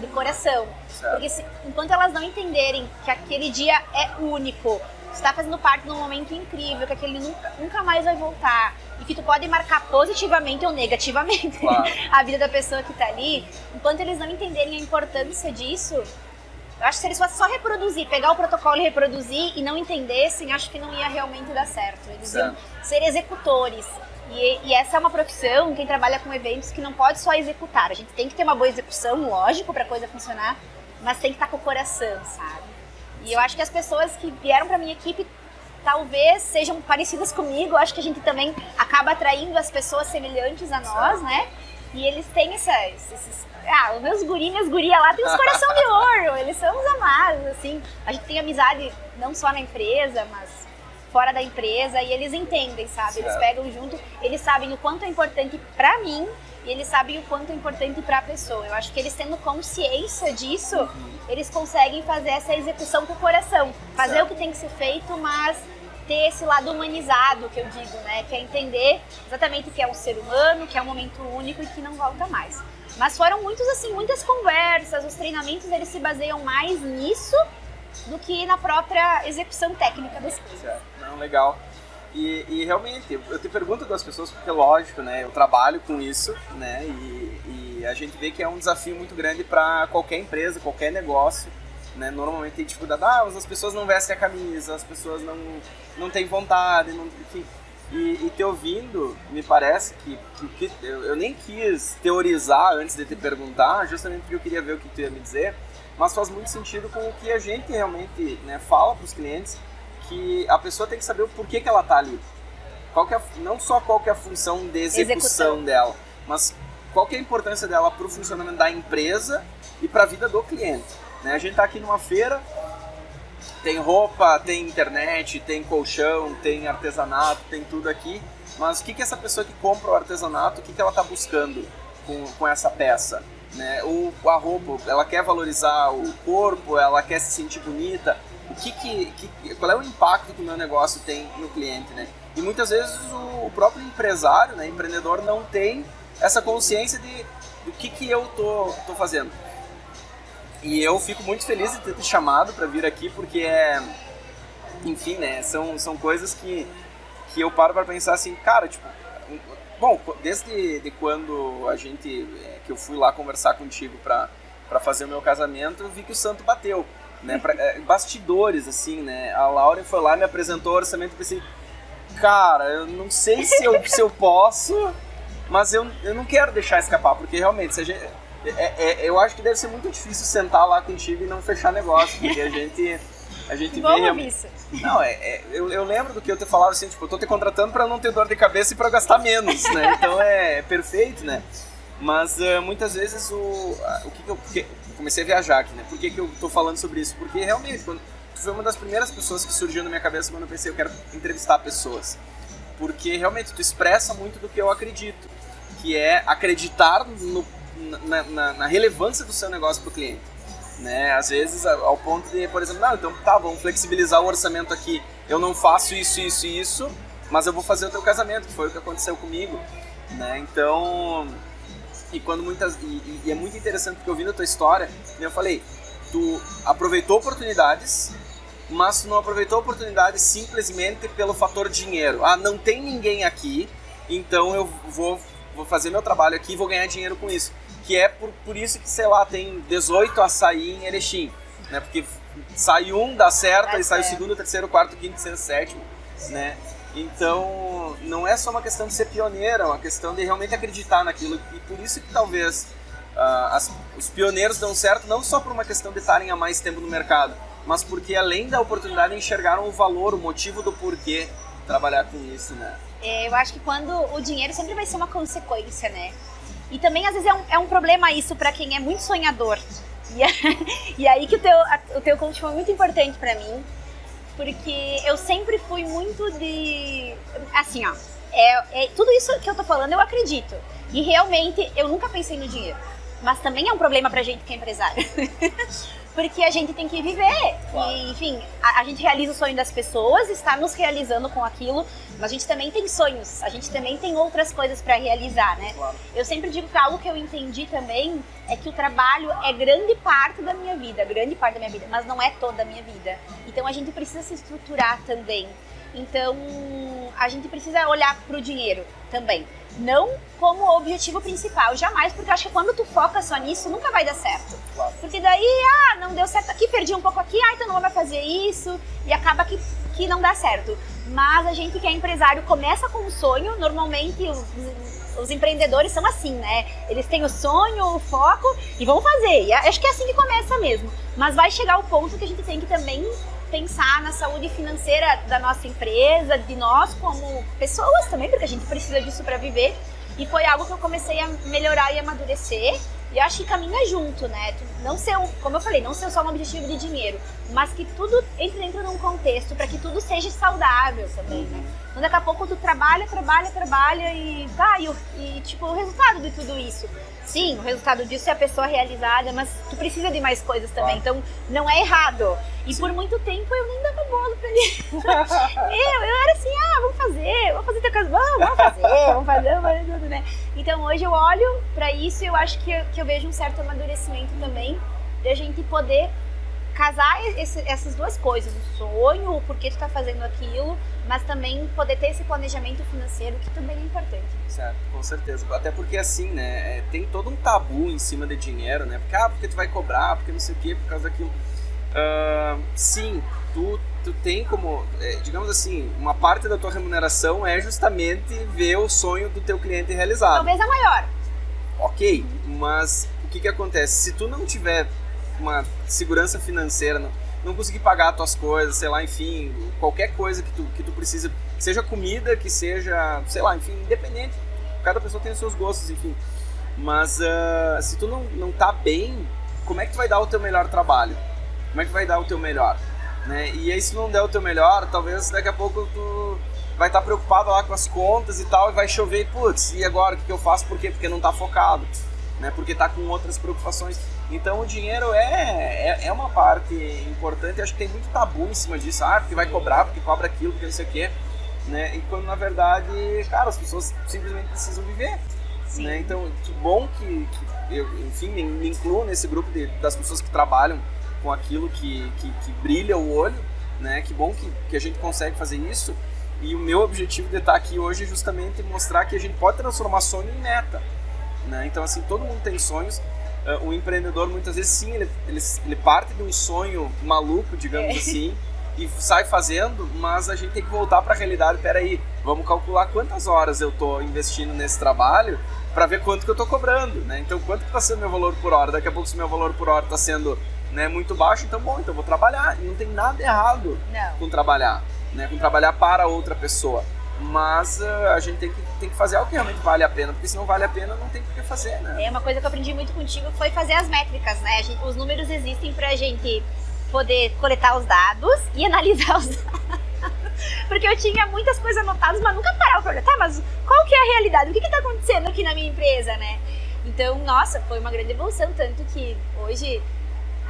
de coração. Certo. Porque se, enquanto elas não entenderem que aquele dia é único, está fazendo parte de um momento incrível, que aquele nunca, nunca mais vai voltar. E que tu pode marcar positivamente ou negativamente claro. a vida da pessoa que está ali. Enquanto eles não entenderem a importância disso, eu acho que se eles fossem só reproduzir, pegar o protocolo e reproduzir e não entendessem, acho que não ia realmente dar certo. Eles certo. iam ser executores. E, e, essa é uma profissão, quem trabalha com eventos, que não pode só executar. A gente tem que ter uma boa execução, lógico, para a coisa funcionar, mas tem que estar tá com o coração, sabe? E eu acho que as pessoas que vieram para minha equipe talvez sejam parecidas comigo. Eu acho que a gente também acaba atraindo as pessoas semelhantes a nós, né? E eles têm essa, esses. Ah, os meus guri, minhas gurias lá têm os coração de ouro. Eles são os amados, assim. A gente tem amizade não só na empresa, mas fora da empresa. E eles entendem, sabe? Eles pegam junto, eles sabem o quanto é importante para mim e eles sabem o quanto é importante para a pessoa. Eu acho que eles tendo consciência disso, uhum. eles conseguem fazer essa execução com o coração, fazer certo. o que tem que ser feito, mas ter esse lado humanizado que eu digo, né, que é entender exatamente que é um ser humano, que é um momento único e que não volta mais. Mas foram muitos assim, muitas conversas, os treinamentos eles se baseiam mais nisso do que na própria execução técnica das coisas. Certo. Não, legal. E, e, realmente, eu te pergunto das pessoas, porque lógico, né? Eu trabalho com isso, né? E, e a gente vê que é um desafio muito grande para qualquer empresa, qualquer negócio, né? Normalmente tem dificuldade, ah, as pessoas não vestem a camisa, as pessoas não, não têm vontade, não, enfim. E, e te ouvindo, me parece que, que, que eu, eu, nem quis teorizar antes de te perguntar, justamente porque eu queria ver o que tu ia me dizer, mas faz muito sentido com o que a gente realmente né, fala para os clientes, que a pessoa tem que saber o porquê que ela está ali. Qual é não só qual é a função de execução, execução. dela, mas qual é a importância dela para o funcionamento da empresa e para a vida do cliente. Né? A gente está aqui numa feira, tem roupa, tem internet, tem colchão, tem artesanato, tem tudo aqui. Mas o que, que essa pessoa que compra o artesanato, o que, que ela está buscando com, com essa peça? Né? A roupa, ela quer valorizar o corpo, ela quer se sentir bonita, o que, que, que, qual é o impacto que o meu negócio tem no cliente, né? E muitas vezes o, o próprio empresário, né, empreendedor, não tem essa consciência de do que, que eu tô, tô fazendo. E eu fico muito feliz de ter te chamado para vir aqui, porque é, enfim, né, são, são coisas que, que eu paro para pensar assim, cara, tipo, bom, desde de quando a gente, é, que eu fui lá conversar contigo para fazer o meu casamento, eu vi que o santo bateu né? Pra, é, bastidores, assim, né? A Laura foi lá, me apresentou o orçamento e pensei, cara, eu não sei se eu, se eu posso, mas eu, eu não quero deixar escapar, porque realmente, se a gente, é, é, eu acho que deve ser muito difícil sentar lá contigo e não fechar negócio, porque a gente. A gente Vamos Isso. Não, é, é, eu, eu lembro do que eu te falava assim, tipo, eu tô te contratando para não ter dor de cabeça e para gastar menos, né? Então é perfeito, né? Mas uh, muitas vezes o, o que, que eu. Que, comecei a viajar aqui, né? Por que, que eu tô falando sobre isso? Porque realmente, quando, tu foi uma das primeiras pessoas que surgiu na minha cabeça quando eu pensei, eu quero entrevistar pessoas. Porque realmente tu expressa muito do que eu acredito, que é acreditar no, na, na, na relevância do seu negócio para o cliente. Né? Às vezes, ao ponto de, por exemplo, não, então tá, vamos flexibilizar o orçamento aqui. Eu não faço isso, isso e isso, mas eu vou fazer o teu casamento, que foi o que aconteceu comigo. Né? Então, e quando muitas. E, e, é muito interessante porque ouvindo a tua história, eu falei, tu aproveitou oportunidades, mas tu não aproveitou oportunidades simplesmente pelo fator dinheiro. Ah, não tem ninguém aqui, então eu vou, vou fazer meu trabalho aqui e vou ganhar dinheiro com isso. Que é por, por isso que, sei lá, tem 18 açaí em Erechim. Né? Porque sai um, dá certo, dá aí sai o segundo, terceiro, quarto, quinto, sexto, sétimo. Né? Então, não é só uma questão de ser pioneiro, é uma questão de realmente acreditar naquilo. E por isso que talvez uh, as, os pioneiros dão certo, não só por uma questão de estarem há mais tempo no mercado, mas porque além da oportunidade enxergaram o valor, o motivo do porquê trabalhar com isso, né? É, eu acho que quando o dinheiro sempre vai ser uma consequência, né? E também às vezes é um, é um problema isso para quem é muito sonhador. E, e aí que o teu, o teu coach foi muito importante para mim, porque eu sempre fui muito de. Assim, ó. É, é, tudo isso que eu tô falando eu acredito. E realmente eu nunca pensei no dinheiro. Mas também é um problema pra gente que é empresário. porque a gente tem que viver. E, enfim, a, a, gente realiza o sonho das pessoas, está nos realizando com aquilo, mas a gente também tem sonhos, a gente também tem outras coisas para realizar, né? Claro. Eu sempre digo que algo que eu entendi também é que o trabalho é grande parte da minha vida, grande parte da minha vida, mas não é toda a minha vida. Então a gente precisa se estruturar também. Então a gente precisa olhar para o dinheiro também não como objetivo principal, jamais, porque eu acho que quando tu foca só nisso, nunca vai dar certo. Porque daí, ah, não deu certo aqui, perdi um pouco aqui, ah, então não vou fazer isso, e acaba que, que não dá certo. Mas a gente que é empresário começa com um sonho, normalmente os, os empreendedores são assim, né? Eles têm o sonho, o foco e vão fazer. E acho que é assim que começa mesmo. Mas vai chegar o ponto que a gente tem que também pensar na saúde financeira da nossa empresa, de nós como pessoas também, porque a gente precisa disso para viver. E foi algo que eu comecei a melhorar e amadurecer. E eu acho que caminha junto, né? Não ser, um, como eu falei, não ser só um objetivo de dinheiro, mas que tudo entre dentro de um contexto para que tudo seja saudável também, né? Então daqui a pouco tu trabalha, trabalha, trabalha e tá, e, e tipo, o resultado de tudo isso. Sim, o resultado disso é a pessoa realizada, mas tu precisa de mais coisas também, então não é errado. E Sim. por muito tempo eu nem dava bolo pra ele. eu, eu era assim, ah, vamos fazer, vamos fazer teu caso, vamos, vamos fazer, vamos fazer, vamos fazer tudo, né? Então hoje eu olho pra isso e eu acho que, que eu vejo um certo amadurecimento também de a gente poder casar esse, essas duas coisas, o sonho, o porquê tu tá fazendo aquilo, mas também poder ter esse planejamento financeiro que também é importante. Certo, com certeza. Até porque assim, né, é, tem todo um tabu em cima de dinheiro, né? Porque, ah, porque tu vai cobrar, porque não sei o quê, por causa daquilo. Uh, sim, tu, tu tem como, é, digamos assim, uma parte da tua remuneração é justamente ver o sonho do teu cliente realizado. Talvez a maior. Ok, mas o que que acontece? Se tu não tiver uma segurança financeira, não, não conseguir pagar as tuas coisas, sei lá, enfim, qualquer coisa que tu, que tu precisa, seja comida, que seja, sei lá, enfim, independente, cada pessoa tem os seus gostos, enfim. Mas uh, se tu não, não tá bem, como é que tu vai dar o teu melhor trabalho? Como é que vai dar o teu melhor? Né? E aí se não der o teu melhor, talvez daqui a pouco tu vai estar tá preocupado lá com as contas e tal, e vai chover e putz, e agora o que, que eu faço? Por quê? Porque não tá focado, né? Porque tá com outras preocupações. Então o dinheiro é, é, é, uma parte importante, eu acho que tem muito tabu em cima disso, ah, porque vai cobrar, porque cobra aquilo, porque não sei o quê, né? E quando na verdade, cara, as pessoas simplesmente precisam viver. Né? Então, que bom que, que eu, enfim, me, me, incluo nesse grupo de, das pessoas que trabalham com aquilo que, que, que, brilha o olho, né? Que bom que, que a gente consegue fazer isso. E o meu objetivo de estar aqui hoje é justamente mostrar que a gente pode transformar sonho em meta. Né? Então, assim, todo mundo tem sonhos, uh, o empreendedor muitas vezes sim, ele, ele, ele parte de um sonho maluco, digamos é. assim, e sai fazendo, mas a gente tem que voltar para a realidade. Peraí, vamos calcular quantas horas eu estou investindo nesse trabalho para ver quanto que eu estou cobrando, né? Então, quanto está sendo meu valor por hora? Daqui a pouco, se meu valor por hora está sendo né, muito baixo, então, bom, então eu vou trabalhar. E não tem nada errado não. com trabalhar, né? Com trabalhar para outra pessoa mas uh, a gente tem que, tem que fazer algo que realmente vale a pena, porque se não vale a pena, não tem por que fazer, né? É, uma coisa que eu aprendi muito contigo foi fazer as métricas, né? Gente, os números existem pra gente poder coletar os dados e analisar os dados. Porque eu tinha muitas coisas anotadas, mas nunca parava pra olhar, tá, mas qual que é a realidade? O que que tá acontecendo aqui na minha empresa, né? Então, nossa, foi uma grande evolução, tanto que hoje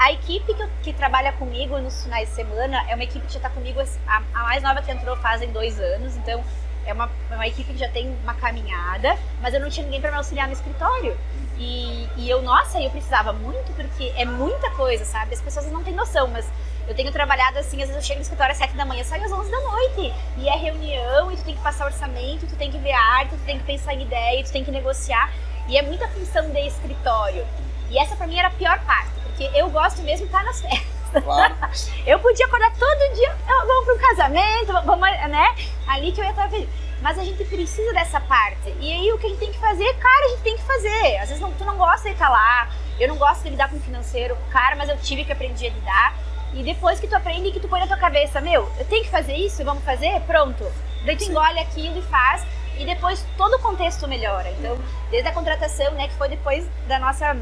a equipe que, que, trabalha comigo nos finais de semana é uma equipe que já está comigo, a, a, mais nova que entrou fazem dois anos, então é uma, uma equipe que já tem uma caminhada, mas eu não tinha ninguém para me auxiliar no escritório. E, e eu, nossa, eu precisava muito, porque é muita coisa, sabe? As pessoas não têm noção, mas eu tenho trabalhado assim, às vezes eu chego no escritório às 7 da manhã, saio às 11 da noite. E é reunião, e tu tem que passar orçamento, tu tem que ver arte, tu tem que pensar em ideia, tu tem que negociar. E é muita função de escritório. E essa pra mim era a pior parte, porque eu gosto mesmo de estar nas festas. Claro. eu podia acordar todo dia, vamos para um casamento, vamos, né? ali que eu ia estar feliz. Mas a gente precisa dessa parte. E aí o que a gente tem que fazer, cara, a gente tem que fazer. Às vezes não, tu não gosta de estar lá, eu não gosto de lidar com o financeiro, cara, mas eu tive que aprender a lidar. E depois que tu aprende que tu põe na tua cabeça, meu, eu tenho que fazer isso, vamos fazer? Pronto. Daí tu engole aquilo e faz. E depois todo o contexto melhora. Então, desde a contratação, né, que foi depois da nossa,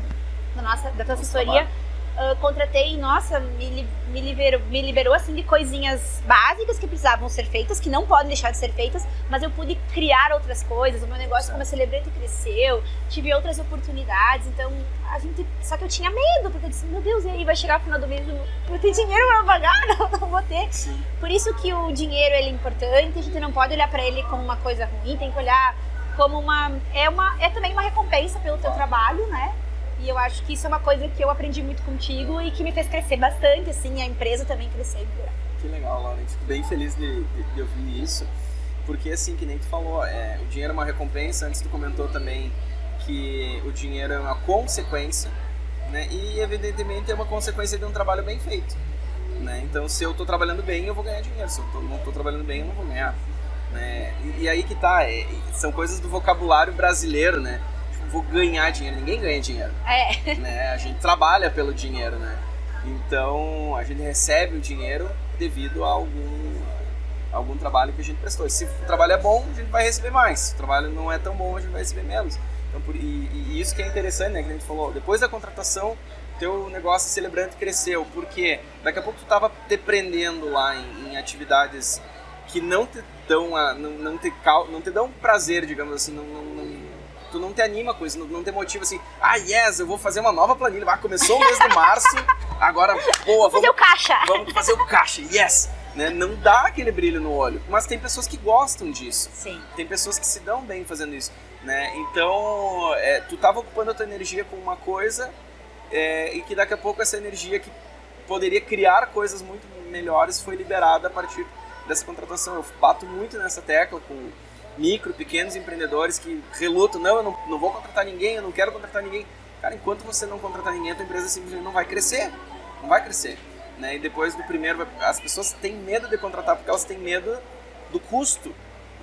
da nossa da tua assessoria, uh, contratei, nossa, me, me, liberou, me liberou assim de coisinhas básicas que precisavam ser feitas, que não podem deixar de ser feitas, mas eu pude criar outras coisas. O meu negócio como celebrante cresceu, tive outras oportunidades. Então, a gente. Só que eu tinha medo, porque eu disse, meu Deus, e aí vai chegar o final do mês, eu tenho dinheiro para pagar? Não, não vou ter. Sim. Por isso que o dinheiro ele é importante, a gente não pode olhar para ele como uma coisa ruim, tem que olhar como uma é uma é também uma recompensa pelo teu trabalho, né? E eu acho que isso é uma coisa que eu aprendi muito contigo e que me fez crescer bastante, assim, a empresa também crescer Que legal, Laura. Fico bem feliz de, de, de, ouvir isso. Porque, assim, que nem tu falou, é, o dinheiro é uma recompensa. Antes tu comentou também que o dinheiro é uma consequência, né? E, evidentemente, é uma consequência de um trabalho bem feito. Né? Então, se eu estou trabalhando bem, eu vou ganhar dinheiro. Se eu tô, não estou trabalhando bem, eu não vou ganhar. Né? E, e aí que tá, é, são coisas do vocabulário brasileiro, né? Vou ganhar dinheiro. Ninguém ganha dinheiro. É. Né? A gente trabalha pelo dinheiro, né? Então a gente recebe o dinheiro devido a algum, algum trabalho que a gente prestou. E se o trabalho é bom, a gente vai receber mais. Se o trabalho não é tão bom, a gente vai receber menos. Então, por, e, e, isso que é interessante, né? Que a gente falou, depois da contratação, teu negócio celebrante cresceu. Porque daqui a pouco tu estava te prendendo lá em, em, atividades que não te dão a, não, não, te, não te dão prazer, digamos assim, não, não, não tu não te anima com isso, não, não te motiva assim, ah, yes, eu vou fazer uma nova planilha. Ah, começou o mês de março, agora, boa, vamos fazer o caixa. Vamos fazer o caixa, yes. Né? Não dá aquele brilho no olho, mas tem pessoas que gostam disso. Sim. Tem pessoas que se dão bem fazendo isso, né? Então, é, tu estava ocupando a tua energia com uma coisa é, e que daqui a pouco essa energia que poderia criar coisas muito melhores foi liberada a partir dessa contratação. Eu bato muito nessa tecla com micro, pequenos empreendedores que relutam, não, eu não, não vou contratar ninguém, eu não quero contratar ninguém. Cara, enquanto você não contratar ninguém, a tua empresa simplesmente não vai crescer. Não vai crescer. Né? E depois do primeiro, as pessoas têm medo de contratar porque elas têm medo do custo,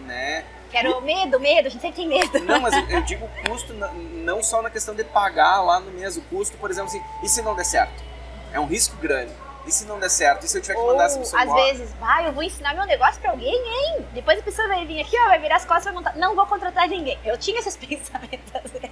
né? Quero e... medo, medo, a gente sempre tem medo. Não, mas eu, eu digo custo não só na questão de pagar lá no mês, o custo, por exemplo, assim, e se não der certo? É um risco grande. E se não der certo? E se eu tiver que mandar essa pessoa às embora? vezes, vai, eu vou ensinar meu negócio pra alguém, hein? Depois a pessoa vai vir aqui, ó, vai virar as costas e vai montar. Não vou contratar ninguém. Eu tinha esses pensamentos às vezes.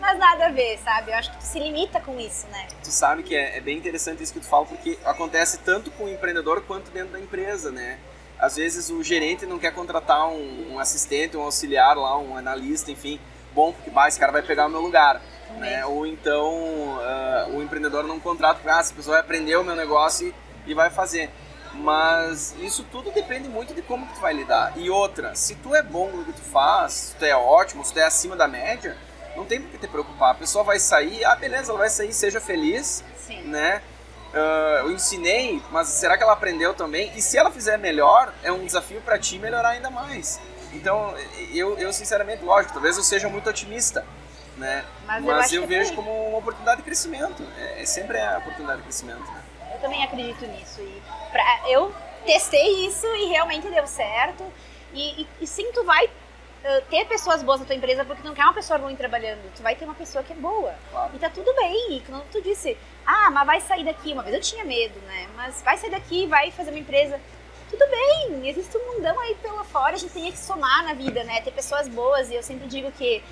Mas nada a ver, sabe? Eu acho que tu se limita com isso, né? Tu sabe que é, é bem interessante isso que tu fala, porque acontece tanto com o empreendedor quanto dentro da empresa, né? Às vezes o gerente não quer contratar um, um assistente, um auxiliar lá, um analista, enfim, bom, porque bah, esse cara vai pegar o meu lugar. Né? Ou então uh, o empreendedor não contrata, ah, essa pessoa vai aprender o meu negócio e, e vai fazer. Mas isso tudo depende muito de como tu vai lidar. E outra, se tu é bom no que tu faz, se tu é ótimo, se tu é acima da média, não tem por que te preocupar. A pessoa vai sair, ah, beleza, ela vai sair, seja feliz, Sim. né? Uh, eu ensinei, mas será que ela aprendeu também? E se ela fizer melhor, é um desafio para ti melhorar ainda mais. Então, eu, eu sinceramente, lógico, talvez eu seja muito otimista, né? Mas, Mas eu, eu vejo como uma oportunidade de crescimento. É, é sempre a oportunidade de crescimento. Né? Eu também acredito nisso. E pra, eu testei isso e realmente deu certo. E, e, e sim, tu vai uh, ter pessoas boas na tua empresa porque tu não quer uma pessoa ruim trabalhando. Tu vai ter uma pessoa que é boa. Claro. E tá tudo bem. E quando tu disse, ah, mas vai sair daqui. Uma vez eu tinha medo, né? Mas vai sair daqui, vai fazer uma empresa tudo bem, existe um mundão aí pela fora, a gente tem que somar na vida, né? Ter pessoas boas, e eu sempre digo que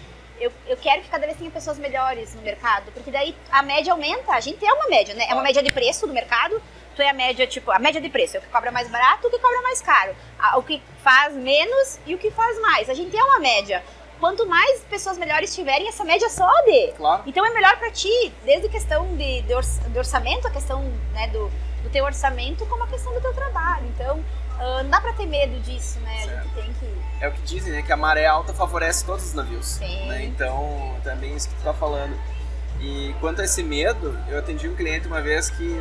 eu, eu quero que cada vez tenha pessoas melhores no mercado, porque daí a média aumenta, a gente é uma média, né? É uma média de preço do mercado, tu é a média, tipo, a média de preço, é o que cobra mais barato, o que cobra mais caro, o que faz menos e o que faz mais. A gente é uma média. Quanto mais pessoas melhores tiverem, essa média sobe. Claro. Então é melhor para ti, desde questão de, de, orçamento, a questão né, do, do teu orçamento, como a questão do teu trabalho. Então, Uh, não dá pra ter medo disso, né? Certo. A gente tem que. É o que dizem, né? Que a maré alta favorece todos os navios. Sim. Né? Então, também isso que tu tá falando. E quanto a esse medo, eu atendi um cliente uma vez que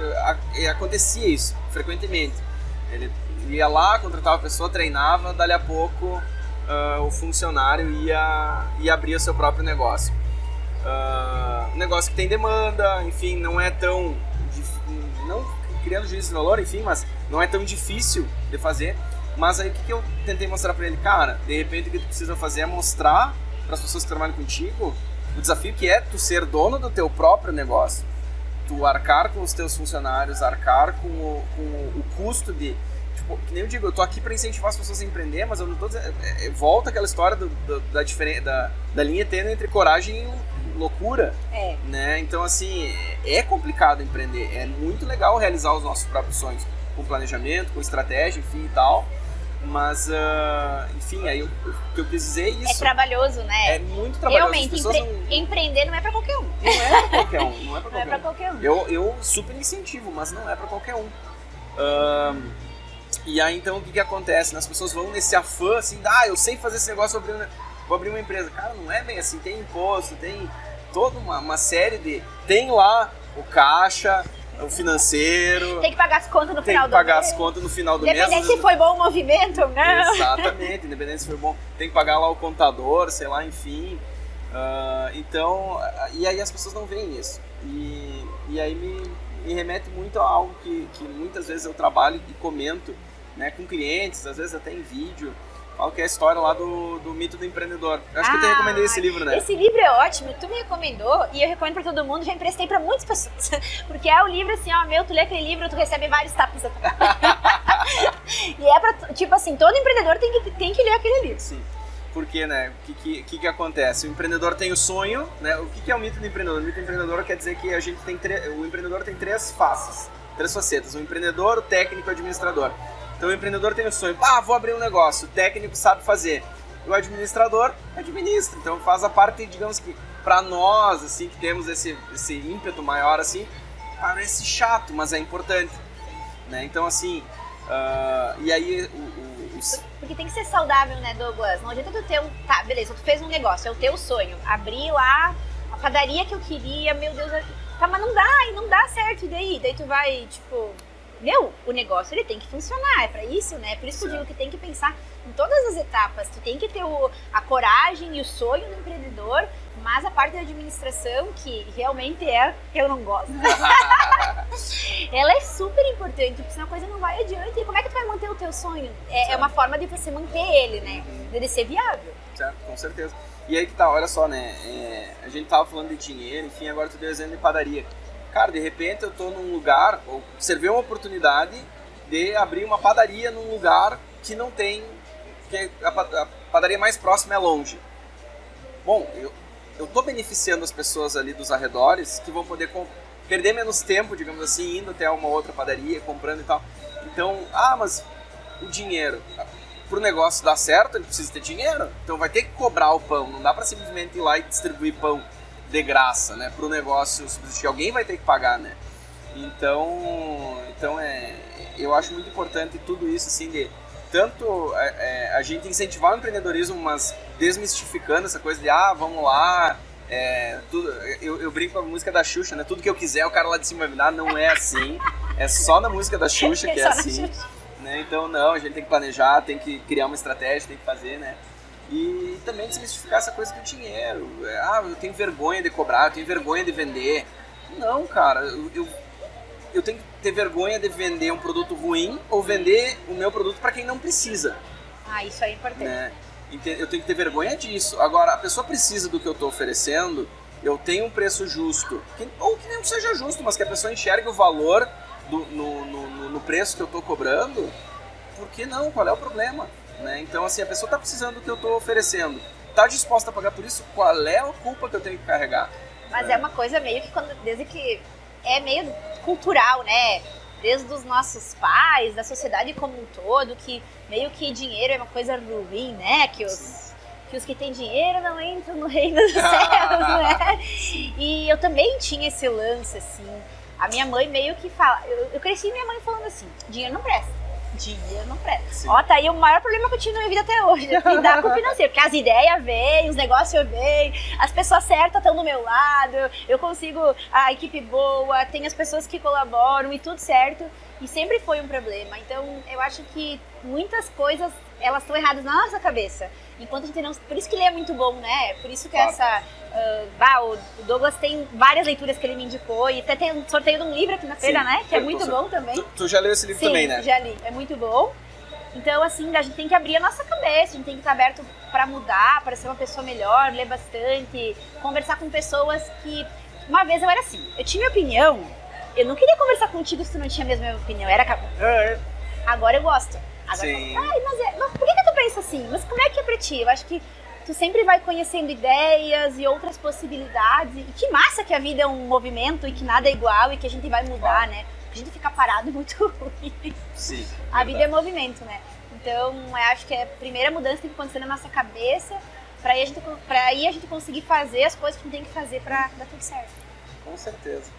acontecia isso frequentemente. Ele ia lá, contratava a pessoa, treinava, dali a pouco uh, o funcionário ia, ia abrir o seu próprio negócio. Uh, um negócio que tem demanda, enfim, não é tão. Não criando juízo de valor, enfim, mas não é tão difícil de fazer. Mas aí o que, que eu tentei mostrar para ele? Cara, de repente o que tu precisa fazer é mostrar para as pessoas que trabalham contigo o desafio que é tu ser dono do teu próprio negócio. Tu arcar com os teus funcionários, arcar com o, com o custo de. Tipo, que nem eu digo, eu tô aqui para incentivar as pessoas a empreender, mas eu não tô dizendo. É, é, volta aquela história do, do, da, da, da linha tênue entre coragem e loucura. É. Né? Então, assim, é complicado empreender. É muito legal realizar os nossos próprios sonhos com planejamento, com estratégia, enfim e tal. Mas, uh, enfim, aí o que eu quis dizer é isso. É trabalhoso, né? É muito trabalhoso. Realmente, empre não... empreender não é pra qualquer um. Não é pra qualquer um. Não é pra qualquer, não é pra qualquer um. Eu, eu super incentivo, mas não é pra qualquer um. Uh, e aí, então, o que que acontece? As pessoas vão nesse afã, assim, ah, eu sei fazer esse negócio, vou abrir uma, vou abrir uma empresa. Cara, não é bem assim. Tem imposto, tem toda uma, uma série de... Tem lá o caixa, o financeiro. Tem que pagar as contas no tem final do mês. Tem que pagar as contas no final do independente mês. Independente se foi bom o movimento ou não. Exatamente, independente se foi bom. Tem que pagar lá o contador, sei lá, enfim. Uh, então, e aí as pessoas não veem isso. E, e aí me, me remete muito a algo que, que muitas vezes eu trabalho e comento né, com clientes, às vezes até em vídeo. Falo que é a história lá do, do mito do empreendedor. Eu acho ah, que eu te recomendei esse livro, né? Esse livro é ótimo, tu me recomendou e eu recomendo pra todo mundo, já emprestei pra muitas pessoas. Porque é o livro assim, ó, meu, tu lê aquele livro, tu recebe vários tapas. e é pra, tipo assim, todo empreendedor tem que, tem que ler aquele livro. Sim. Porque, né, o que, que, que, acontece? O empreendedor tem o sonho, né? O que, que é o mito do empreendedor? O mito do empreendedor quer dizer que a gente tem o empreendedor tem três faces, três facetas: o empreendedor, o técnico e o administrador. Então o empreendedor tem o sonho, ah, vou abrir um negócio, o técnico sabe fazer. E o administrador administra, então faz a parte, digamos que, para nós, assim, que temos esse, esse ímpeto maior, assim, parece chato, mas é importante. Né? Então, assim, uh, e aí o, o, os... Porque tem que ser saudável, né, Douglas? Não adianta tu ter um. Tá, beleza, tu fez um negócio, é o teu sonho. Abrir lá a padaria que eu queria, meu Deus, tá, mas não dá, e não dá certo, e daí? Daí tu vai, tipo, meu, o negócio ele tem que funcionar, é para isso, né? Por isso que eu digo que tem que pensar em todas as etapas. Tu tem que ter o, a coragem e o sonho do empreendedor, mas a parte da administração, que realmente é eu não gosto, ela é super importante, porque senão a coisa não vai adiante. E como é que tu vai manter o teu sonho? É, é uma forma de você manter ele, né? De ser viável. Certo, com certeza. E aí que tá, olha só, né? É, a gente tava falando de dinheiro, enfim, agora tu deu exemplo de padaria. Cara, de repente eu tô num lugar, observei uma oportunidade de abrir uma padaria num lugar que não tem, que a padaria mais próxima é longe. Bom, eu, eu tô beneficiando as pessoas ali dos arredores que vão poder perder menos tempo, digamos assim, indo até uma outra padaria, comprando e tal. Então, ah, mas o dinheiro, para o negócio dar certo, ele precisa ter dinheiro. Então vai ter que cobrar o pão. Não dá para simplesmente ir lá e distribuir pão de graça, né? Para o negócio subsistir, alguém vai ter que pagar, né? Então, então é, eu acho muito importante tudo isso, assim, de tanto é, é, a gente incentivar o empreendedorismo, mas desmistificando essa coisa de, ah, vamos lá, é, tudo, eu, eu, brinco com a música da Xuxa, né? Tudo que eu quiser, o cara lá de cima vai me dar, não é assim. É só na música da Xuxa que é assim. Né? Então, não, a gente tem que planejar, tem que criar uma estratégia, tem que fazer, né? E também desmistificar essa coisa do dinheiro. É, ah, eu tenho vergonha de cobrar, eu tenho vergonha de vender. Não, cara, eu, eu, eu tenho que ter vergonha de vender um produto ruim ou vender o meu produto para quem não precisa. Ah, isso é importante. Né? Eu tenho que ter vergonha disso. Agora, a pessoa precisa do que eu estou oferecendo, eu tenho um preço justo. Ou que não seja justo, mas que a pessoa enxergue o valor do, no, no, no preço que eu estou cobrando. Por que não? Qual é o problema? Né? Então, assim, a pessoa está precisando do que eu estou oferecendo. Está disposta a pagar por isso? Qual é a culpa que eu tenho que carregar? Mas é, é uma coisa meio que, quando, desde que é meio cultural, né? Desde os nossos pais, da sociedade como um todo, que meio que dinheiro é uma coisa ruim, né? Que os, que os que têm dinheiro não entram no reino dos céus, né? E eu também tinha esse lance, assim. A minha mãe meio que fala. Eu, eu cresci minha mãe falando assim: dinheiro não presta dinheiro não presta. Ó, tá aí o maior problema que eu tive na minha vida até hoje. Lidar com o financeiro. Porque as ideias vêm, os negócios vêm, as pessoas certas estão do meu lado, eu consigo a equipe boa, tem as pessoas que colaboram e tudo certo. E sempre foi um problema. Então, eu acho que muitas coisas, elas estão erradas na nossa cabeça. Enquanto a gente não... Por isso que ele é muito bom, né? Por isso que claro. essa... Uh, bah, o Douglas tem várias leituras que ele me indicou e até tem um sorteio de um livro aqui na feira, Sim, né? Que é muito bom também. Tu, tu, já leu esse livro Sim, também, né? já li. É muito bom. Então, assim, a gente tem que abrir a nossa cabeça, a gente tem que estar aberto para mudar, para ser uma pessoa melhor, ler bastante, conversar com pessoas que. Uma vez eu era assim, eu tinha opinião, eu não queria conversar contigo se tu não tinha a mesma opinião. Era. Agora eu gosto. Agora Sim. Ai, mas, é, mas por que, que tu pensa assim? Mas como é que é pra ti? Eu acho que tu sempre vai conhecendo ideias e outras possibilidades. E que massa que a vida é um movimento e que nada é igual e que a gente vai mudar, né? A gente ficar parado é muito ruim. Sim. A vida é movimento, né? Então, eu acho que a primeira mudança tem que acontecer na nossa cabeça pra aí a gente, aí a gente conseguir fazer as coisas que a gente tem que fazer pra dar tudo certo. Com certeza.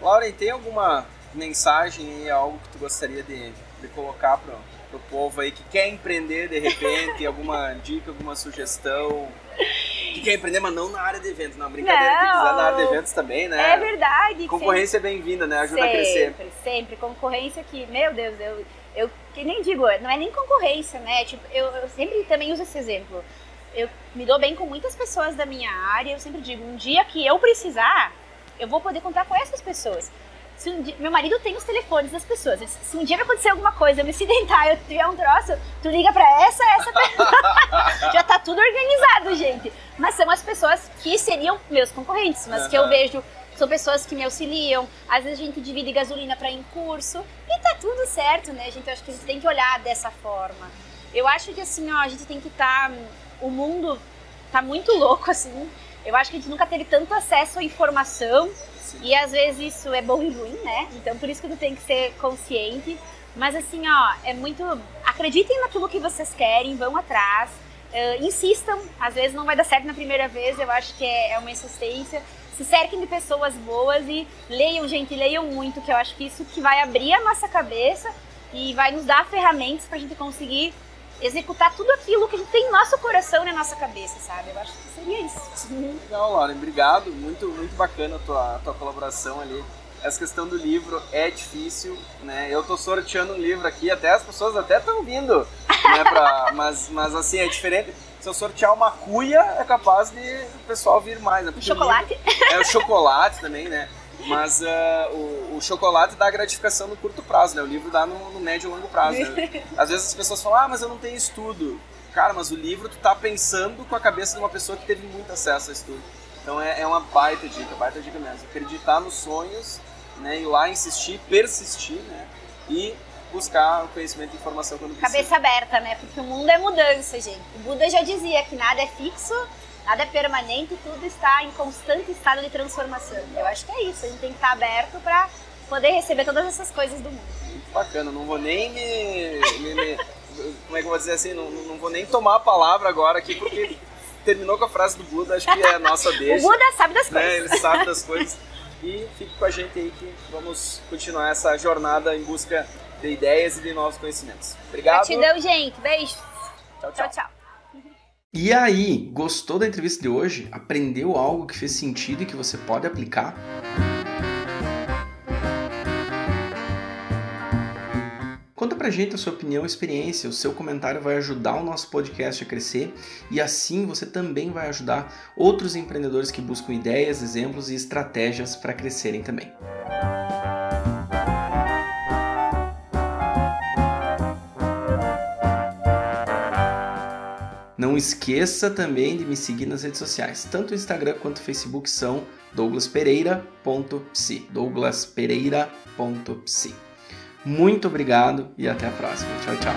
Lauren, tem alguma mensagem aí, algo que tu gostaria de, de colocar pro, pro povo aí que quer empreender de repente, alguma dica, alguma sugestão? Que quer empreender, mas não na área de eventos, não, brincadeira, Não. quem quiser na área de eventos também, né? É verdade. Concorrência é bem-vinda, né? Ajuda sempre, a crescer. Sempre, sempre. Concorrência que, meu Deus, eu, eu que nem digo, não é nem concorrência, né? Tipo, eu, eu sempre também uso esse exemplo. Eu me dou bem com muitas pessoas da minha área, eu sempre digo, um dia que eu precisar, eu vou poder contar com essas pessoas. Se um dia- meu marido tem os telefones das pessoas. Se um dia me acontecer alguma coisa, eu me acidentar, eu tiver um troço, tu liga pra essa, essa pessoa. Já tá tudo organizado, gente. Mas são as pessoas que seriam meus concorrentes, mas que eu vejo são pessoas que me auxiliam. Às vezes a gente divide gasolina para ir em curso e tá tudo certo, né, gente? Eu acho que a gente tem que olhar dessa forma. Eu acho que assim, ó, a gente tem que estar. o mundo tá muito louco, assim. Eu acho que a gente nunca teve tanto acesso à informação E às vezes isso é bom e ruim, né? Então por isso que tu tem que ser consciente. Mas assim, ó, é muito. Acreditem naquilo que vocês querem, vão atrás, eh, insistam. Às vezes não vai dar certo na primeira vez, eu acho que é, é uma insistência. Se cerquem de pessoas boas e leiam, gente, leiam muito, que eu acho que isso que vai abrir a nossa cabeça e vai nos dar ferramentas pra gente conseguir executar tudo aquilo que a gente tem no nosso coração e na nossa cabeça, sabe? Eu acho que seria isso. Legal, Lauren, obrigado. Muito, muito bacana a tua, a tua colaboração ali. Essa questão do livro é difícil, né? Eu tô sorteando um livro aqui, até as pessoas até estão vindo, né? Pra, mas, mas assim, é diferente. Se eu sortear uma cuia, é capaz de o pessoal vir mais, né? Chocolate? livro- é o chocolate também, né? Mas ah, o, o chocolate dá gratificação no curto prazo, né? O livro dá no, no médio e longo prazo. Né? Às vezes as pessoas falam, ah, mas eu não tenho estudo. Cara, mas o livro tu tá pensando com a cabeça de uma pessoa que teve muito acesso a estudo. Então é, é uma baita dica, baita dica mesmo. Acreditar nos sonhos, né? Ir lá, insistir, persistir, né? E buscar o conhecimento e informação quando precisa. Cabeça aberta, né? Porque o mundo é mudança, gente. O Buda já dizia que nada é fixo, nada é permanente, tudo está em constante estado de transformação. Eu acho que é isso, a gente tem que estar aberto para poder receber todas essas coisas do mundo. Muito bacana, não vou nem me. me- me- como é que eu vou dizer assim? Não, não vou nem tomar a palavra agora aqui, porque terminou com a frase do Buda, acho que é a nossa O deixa. Buda sabe das né? coisas. Ele sabe das coisas. E fique com a gente aí que vamos continuar essa jornada em busca de ideias e de novos conhecimentos. Obrigado. Gratidão, gente. Beijo. Tchau, tchau. Tchau, tchau. E aí, gostou da entrevista de hoje? Aprendeu algo que fez sentido e que você pode aplicar? Conta pra gente a sua opinião e experiência. O seu comentário vai ajudar o nosso podcast a crescer e assim você também vai ajudar outros empreendedores que buscam ideias, exemplos e estratégias para crescerem também. Não esqueça também de me seguir nas redes sociais. Tanto o Instagram quanto o Facebook são douglaspereira.psi. douglaspereira.psi. Muito obrigado e até a próxima. Tchau, tchau.